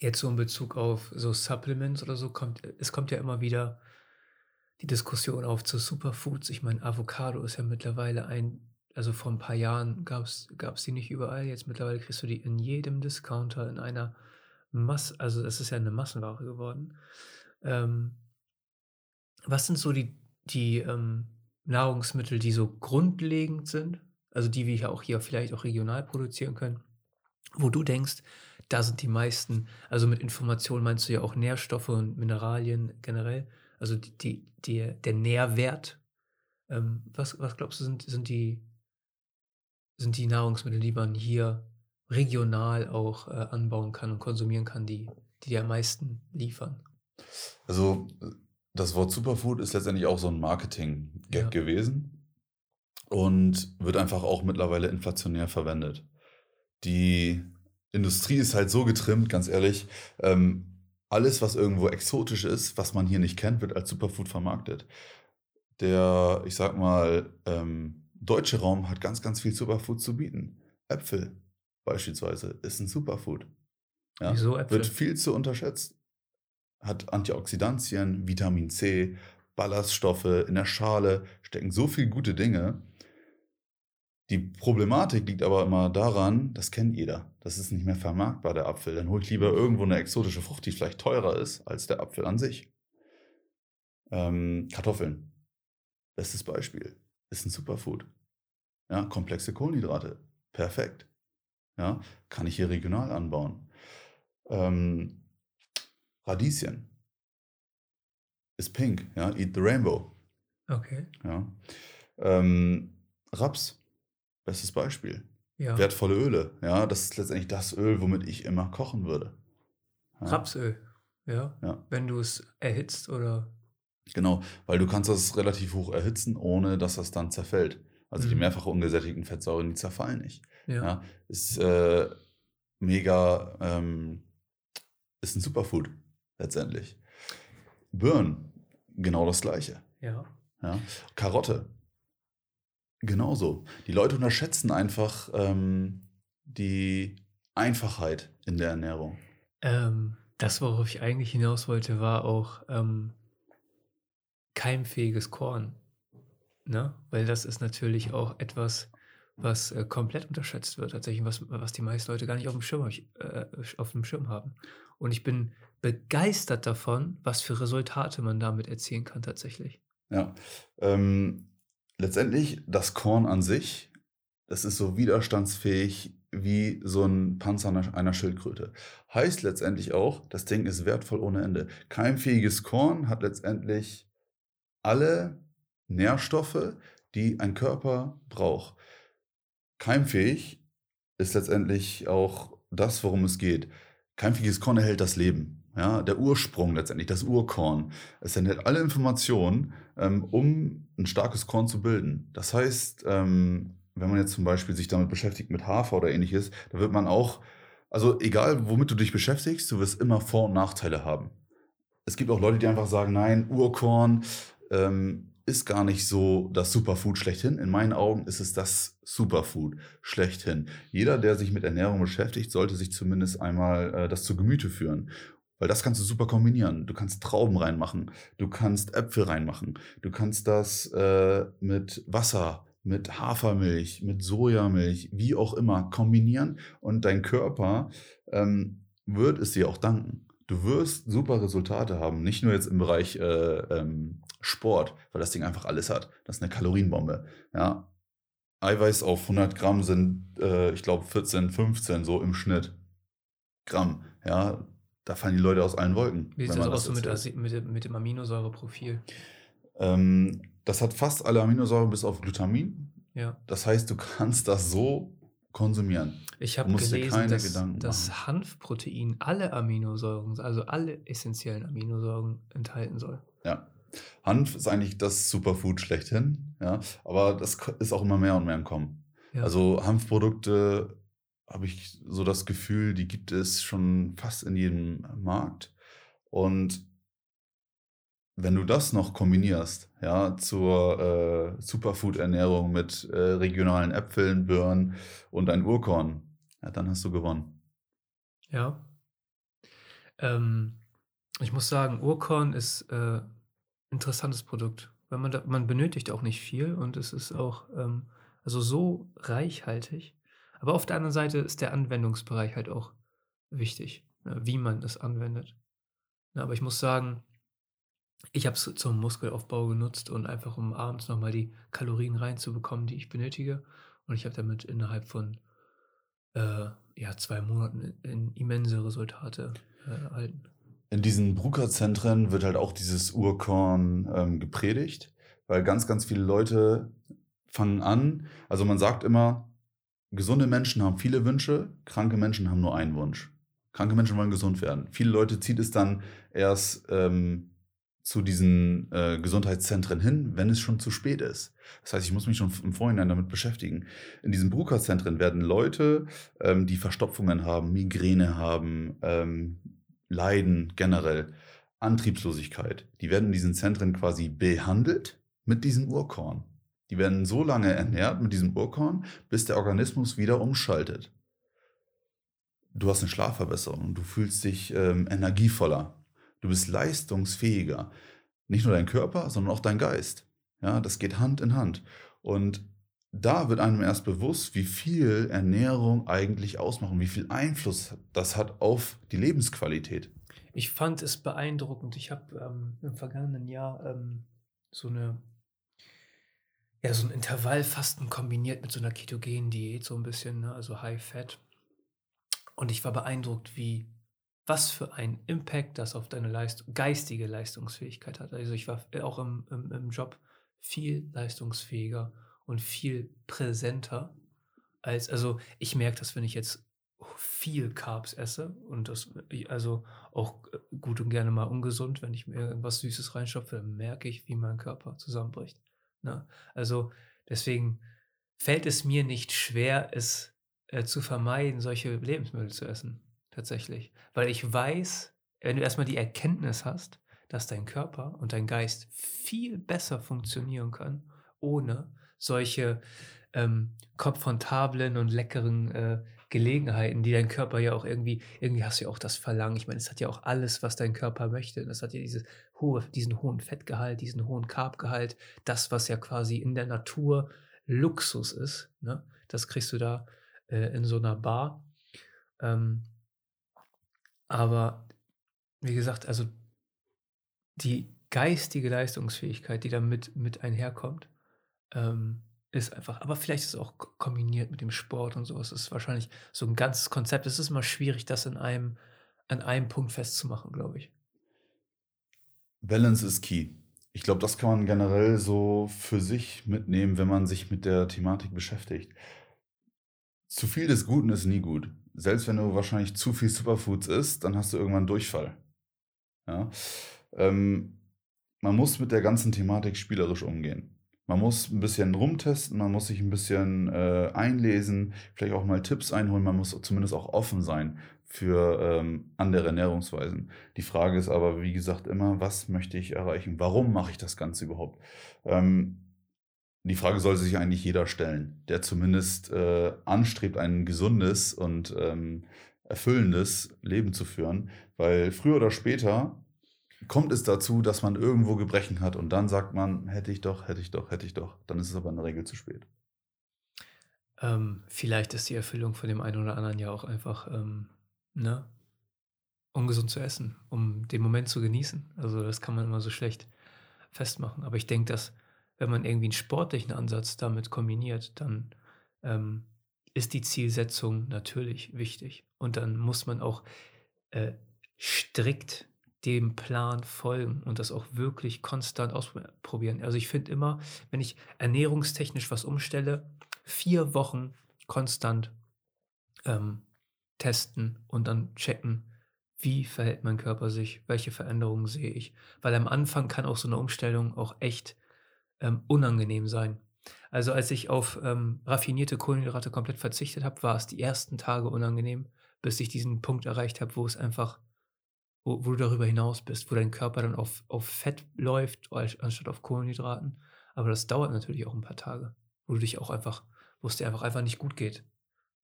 jetzt so in Bezug auf so Supplements oder so kommt es kommt ja immer wieder die Diskussion auf zu Superfoods. Ich meine, Avocado ist ja mittlerweile ein also, vor 'n paar Jahren gab's gab's die nicht überall. Jetzt mittlerweile kriegst du die in jedem Discounter in einer Mass also, es ist ja 'ne Massenware geworden. Ähm was sind so die die, ähm, Nahrungsmittel, die so grundlegend sind, also, die wir hier auch hier vielleicht auch regional produzieren können, wo du denkst, da sind die meisten also, mit Informationen meinst du ja auch Nährstoffe und Mineralien generell, also, d die der der Nährwert. Ähm, was was glaubst du, sind sind die sind die Nahrungsmittel, die man hier regional auch, äh, anbauen kann und konsumieren kann, die die dir am meisten liefern? Also, das Wort Superfood ist letztendlich auch so 'n Marketing-Gag Ja. gewesen und wird einfach auch mittlerweile inflationär verwendet. Die Industrie ist halt so getrimmt, ganz ehrlich, ähm, alles, was irgendwo exotisch ist, was man hier nicht kennt, wird als Superfood vermarktet. Der, ich sage mal, ähm, deutsche Raum hat ganz, ganz viel Superfood zu bieten. Äpfel beispielsweise ist 'n Superfood. Ja, Wieso wird Äpfel? viel zu unterschätzt. Hat Antioxidantien, Vitamin C, Ballaststoffe, in der Schale stecken so viel gute Dinge. Die Problematik liegt aber immer daran, das kennt jeder. Das ist nicht mehr vermarktbar, der Apfel. Dann hole ich lieber irgendwo 'ne exotische Frucht, die vielleicht teurer ist als der Apfel an sich. Ähm, Kartoffeln, bestes Beispiel, ist 'n Superfood. Ja, komplexe Kohlenhydrate, perfekt. Ja, kann ich hier regional anbauen. Ähm, Radieschen ist pink, ja, eat the rainbow. Okay. Ja. Ähm, Raps, bestes Beispiel. Ja. Wertvolle Öle, ja, das ist letztendlich das Öl, womit ich immer kochen würde. Ja. Rapsöl, ja? Ja. Wenn du's erhitzt oder Genau, weil du kannst das relativ hoch erhitzen, ohne dass das dann zerfällt. Also, die Mhm. mehrfach ungesättigten Fettsäuren, die zerfallen nicht. Ja. Ja, ist, äh, mega, ähm ist ein Superfood letztendlich. Birnen, genau das gleiche. Ja. Ja. Karotte, genauso. Die Leute unterschätzen einfach ähm, die Einfachheit in der Ernährung. Ähm, das, worauf ich eigentlich hinaus wollte, war auch ähm, keimfähiges Korn. Ne? Weil das ist natürlich auch etwas, was äh, komplett unterschätzt wird, tatsächlich, was, was die meisten Leute gar nicht auf dem, Schirm, äh, auf dem Schirm haben. Und ich bin begeistert davon, was für Resultate man damit erzielen kann, tatsächlich. Ja. Ähm, letztendlich, das Korn an sich, das ist so widerstandsfähig wie so ein Panzer einer Schildkröte. Heißt letztendlich auch, das Ding ist wertvoll ohne Ende. Keimfähiges Korn hat letztendlich alle Nährstoffe, die ein Körper braucht. Keimfähig ist letztendlich auch das, worum es geht. Keimfähiges Korn erhält das Leben. Ja, der Ursprung letztendlich, das Urkorn. Es enthält alle Informationen, ähm, um ein starkes Korn zu bilden. Das heißt, ähm, wenn man jetzt zum Beispiel sich damit beschäftigt mit Hafer oder ähnliches, da wird man auch, also egal womit du dich beschäftigst, du wirst immer Vor- und Nachteile haben. Es gibt auch Leute, die einfach sagen, nein, Urkorn ähm, ist gar nicht so das Superfood schlechthin. In meinen Augen ist es das Superfood schlechthin. Jeder, der sich mit Ernährung beschäftigt, sollte sich zumindest einmal äh, das zu Gemüte führen. Weil das kannst du super kombinieren. Du kannst Trauben reinmachen, du kannst Äpfel reinmachen, du kannst das äh, mit Wasser mit Hafermilch, mit Sojamilch, wie auch immer, kombinieren und dein Körper ähm, wird es dir auch danken. Du wirst super Resultate haben, nicht nur jetzt im Bereich äh, ähm, Sport, weil das Ding einfach alles hat. Das ist eine Kalorienbombe. Ja. Eiweiß auf 100 Gramm sind, äh, ich glaube, 14, 15 so im Schnitt Gramm. Ja, da fallen die Leute aus allen Wolken. Wie sieht das aus so mit, mit, mit, dem Aminosäureprofil? Ähm, das hat fast alle Aminosäuren bis auf Glutamin. Ja. Das heißt, du kannst das so konsumieren. Ich habe gelesen, dass, dass Hanfprotein alle Aminosäuren, also alle essentiellen Aminosäuren enthalten soll. Ja. Hanf ist eigentlich das Superfood schlechthin, ja, aber das ist auch immer mehr und mehr im Kommen. Ja. Also Hanfprodukte habe ich so das Gefühl, die gibt es schon fast in jedem Markt. Und wenn du das noch kombinierst, ja, zur äh, Superfood-Ernährung mit äh, regionalen Äpfeln, Birnen und ein Urkorn, ja, dann hast du gewonnen. Ja. Ähm, ich muss sagen, Urkorn ist äh, interessantes Produkt, weil man da, man benötigt auch nicht viel und es ist auch ähm, also so reichhaltig. Aber auf der anderen Seite ist der Anwendungsbereich halt auch wichtig, ne, wie man es anwendet. Ja, aber ich muss sagen, ich habe es zum Muskelaufbau genutzt und einfach um abends nochmal die Kalorien reinzubekommen, die ich benötige. Und ich habe damit innerhalb von äh, ja, zwei Monaten in, immense Resultate äh, erhalten. In diesen Bruker-Zentren wird halt auch dieses Urkorn ähm, gepredigt, weil ganz, ganz viele Leute fangen an. Also man sagt immer, gesunde Menschen haben viele Wünsche, kranke Menschen haben nur einen Wunsch. Kranke Menschen wollen gesund werden. Viele Leute zieht es dann erst ähm, zu diesen äh, Gesundheitszentren hin, wenn es schon zu spät ist. Das heißt, ich muss mich schon im Vorhinein damit beschäftigen. In diesen Bruker-Zentren werden Leute, ähm, die Verstopfungen haben, Migräne haben, ähm, Leiden generell, Antriebslosigkeit, die werden in diesen Zentren quasi behandelt mit diesem Urkorn. Die werden so lange ernährt mit diesem Urkorn, bis der Organismus wieder umschaltet. Du hast eine Schlafverbesserung, du fühlst dich ähm, energievoller, Du bist leistungsfähiger. Nicht nur dein Körper, sondern auch dein Geist. Ja, das geht Hand in Hand. Und da wird einem erst bewusst, wie viel Ernährung eigentlich ausmacht und wie viel Einfluss das hat auf die Lebensqualität. Ich fand es beeindruckend. Ich habe ähm, im vergangenen Jahr ähm, so eine ja, so ein Intervallfasten kombiniert mit so einer ketogenen Diät, so ein bisschen, ne? also High Fat. Und ich war beeindruckt, wie was für einen Impact das auf deine Leist geistige Leistungsfähigkeit hat. Also ich war auch im, im, im Job viel leistungsfähiger und viel präsenter als, also ich merke das, wenn ich jetzt viel Carbs esse und das, also auch gut und gerne mal ungesund, wenn ich mir irgendwas Süßes reinstopfe, dann merke ich, wie mein Körper zusammenbricht. Ne? Also deswegen fällt es mir nicht schwer, es äh, zu vermeiden, solche Lebensmittel zu essen tatsächlich. Weil ich weiß, wenn du erstmal die Erkenntnis hast, dass dein Körper und dein Geist viel besser funktionieren können, ohne solche ähm, komfortablen und leckeren äh, Gelegenheiten, die dein Körper ja auch irgendwie, irgendwie hast du ja auch das Verlangen. Ich meine, es hat ja auch alles, was dein Körper möchte. Das hat ja dieses hohe, diesen hohen Fettgehalt, diesen hohen Carbgehalt, das, was ja quasi in der Natur Luxus ist. Ne? Das kriegst du da äh, in so einer Bar. Ähm, aber wie gesagt, also die geistige Leistungsfähigkeit, die damit mit einherkommt, ähm, ist einfach, aber vielleicht ist es auch kombiniert mit dem Sport und so. Es ist wahrscheinlich so ein ganzes Konzept. Es ist immer schwierig, das in einem, an einem Punkt festzumachen, glaube ich. Balance ist key. Ich glaube, das kann man generell so für sich mitnehmen, wenn man sich mit der Thematik beschäftigt. Zu viel des Guten ist nie gut. Selbst wenn du wahrscheinlich zu viel Superfoods isst, dann hast du irgendwann Durchfall. Ja? Ähm, man muss mit der ganzen Thematik spielerisch umgehen. Man muss ein bisschen rumtesten, man muss sich ein bisschen äh, einlesen, vielleicht auch mal Tipps einholen, man muss zumindest auch offen sein für ähm, andere Ernährungsweisen. Die Frage ist aber, wie gesagt, immer, was möchte ich erreichen? Warum mache ich das Ganze überhaupt? Ähm, die Frage sollte sich eigentlich jeder stellen, der zumindest äh, anstrebt, ein gesundes und ähm, erfüllendes Leben zu führen, weil früher oder später kommt es dazu, dass man irgendwo Gebrechen hat und dann sagt man, hätte ich doch, hätte ich doch, hätte ich doch. Dann ist es aber in der Regel zu spät. Ähm, vielleicht ist die Erfüllung von dem einen oder anderen ja auch einfach ähm, ne, ungesund zu essen, um den Moment zu genießen. Also das kann man immer so schlecht festmachen. Aber ich denke, dass wenn man irgendwie einen sportlichen Ansatz damit kombiniert, dann ähm, ist die Zielsetzung natürlich wichtig. Und dann muss man auch äh, strikt dem Plan folgen und das auch wirklich konstant ausprobieren. Also ich finde immer, wenn ich ernährungstechnisch was umstelle, vier Wochen konstant ähm, testen und dann checken, wie verhält mein Körper sich, welche Veränderungen sehe ich. Weil am Anfang kann auch so eine Umstellung auch echt ähm, unangenehm sein. Also als ich auf ähm, raffinierte Kohlenhydrate komplett verzichtet habe, war es die ersten Tage unangenehm, bis ich diesen Punkt erreicht habe, wo es einfach wo, wo du darüber hinaus bist, wo dein Körper dann auf, auf Fett läuft, anstatt auf Kohlenhydraten. Aber das dauert natürlich auch ein paar Tage, wo du dich auch einfach, wo es dir einfach, einfach nicht gut geht.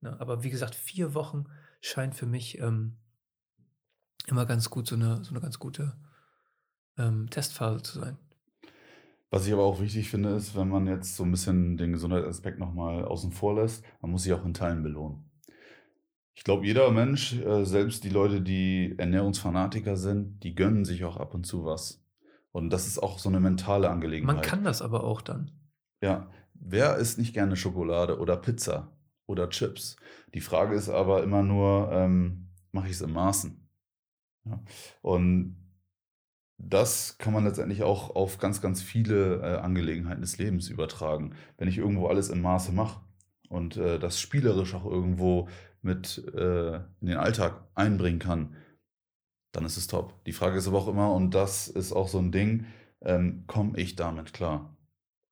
Ne? Aber wie gesagt, vier Wochen scheint für mich ähm, immer ganz gut, so eine, so eine ganz gute ähm, Testphase zu sein. Was ich aber auch wichtig finde, ist, wenn man jetzt so ein bisschen den Gesundheitsaspekt nochmal außen vor lässt, man muss sich auch in Teilen belohnen. Ich glaube, jeder Mensch, äh, selbst die Leute, die Ernährungsfanatiker sind, die gönnen sich auch ab und zu was. Und das ist auch so eine mentale Angelegenheit. Man kann das aber auch dann. Ja, wer isst nicht gerne Schokolade oder Pizza oder Chips? Die Frage ist aber immer nur, ähm, mache ich es in Maßen? Ja. Und das kann man letztendlich auch auf ganz, ganz viele äh, Angelegenheiten des Lebens übertragen. Wenn ich irgendwo alles im Maße mache und äh, das spielerisch auch irgendwo mit äh, in den Alltag einbringen kann, dann ist es top. Die Frage ist aber auch immer, und das ist auch so ein Ding, ähm, komme ich damit klar?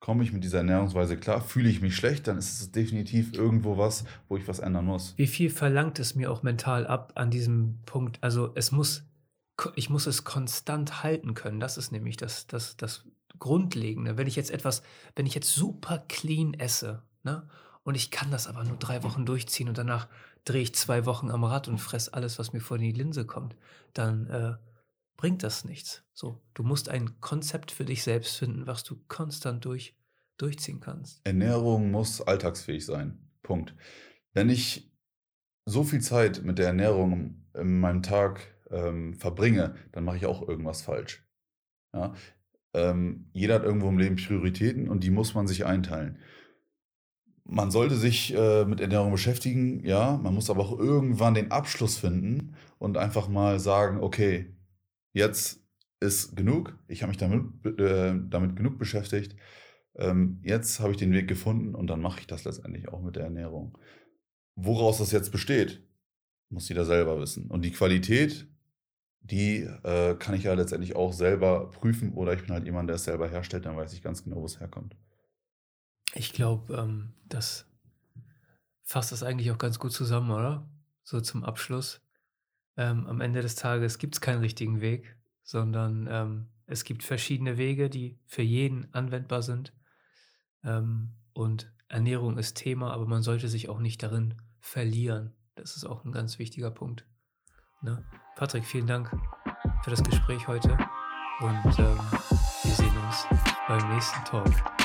Komme ich mit dieser Ernährungsweise klar? Fühle ich mich schlecht? Dann ist es definitiv irgendwo was, wo ich was ändern muss. Wie viel verlangt es mir auch mental ab an diesem Punkt? Also es muss, ich muss es konstant halten können. Das ist nämlich das, das, das Grundlegende. Wenn ich jetzt etwas, wenn ich jetzt super clean esse, ne? Und ich kann das aber nur drei Wochen durchziehen und danach drehe ich zwei Wochen am Rad und fress alles, was mir vor die Linse kommt, dann äh, bringt das nichts. So, du musst ein Konzept für dich selbst finden, was du konstant durch, durchziehen kannst. Ernährung muss alltagsfähig sein. Punkt. Wenn ich so viel Zeit mit der Ernährung in meinem Tag ähm, verbringe, dann mache ich auch irgendwas falsch. Ja? Ähm, jeder hat irgendwo im Leben Prioritäten und die muss man sich einteilen. Man sollte sich äh, mit Ernährung beschäftigen, ja. Man muss aber auch irgendwann den Abschluss finden und einfach mal sagen, okay, jetzt ist genug. Ich habe mich damit, äh, damit genug beschäftigt. Ähm, jetzt habe ich den Weg gefunden und dann mache ich das letztendlich auch mit der Ernährung. Woraus das jetzt besteht, muss jeder selber wissen. Und die Qualität, die äh, kann ich ja letztendlich auch selber prüfen oder ich bin halt jemand, der es selber herstellt, dann weiß ich ganz genau, wo es herkommt. Ich glaube, ähm, das fasst das eigentlich auch ganz gut zusammen, oder? So zum Abschluss. ähm, am Ende des Tages gibt es keinen richtigen Weg, sondern ähm, es gibt verschiedene Wege, die für jeden anwendbar sind. Ähm, und Ernährung ist Thema, aber man sollte sich auch nicht darin verlieren. Das ist auch ein ganz wichtiger Punkt. Ne? Patrick, vielen Dank für das Gespräch heute und ähm, wir sehen uns beim nächsten Talk.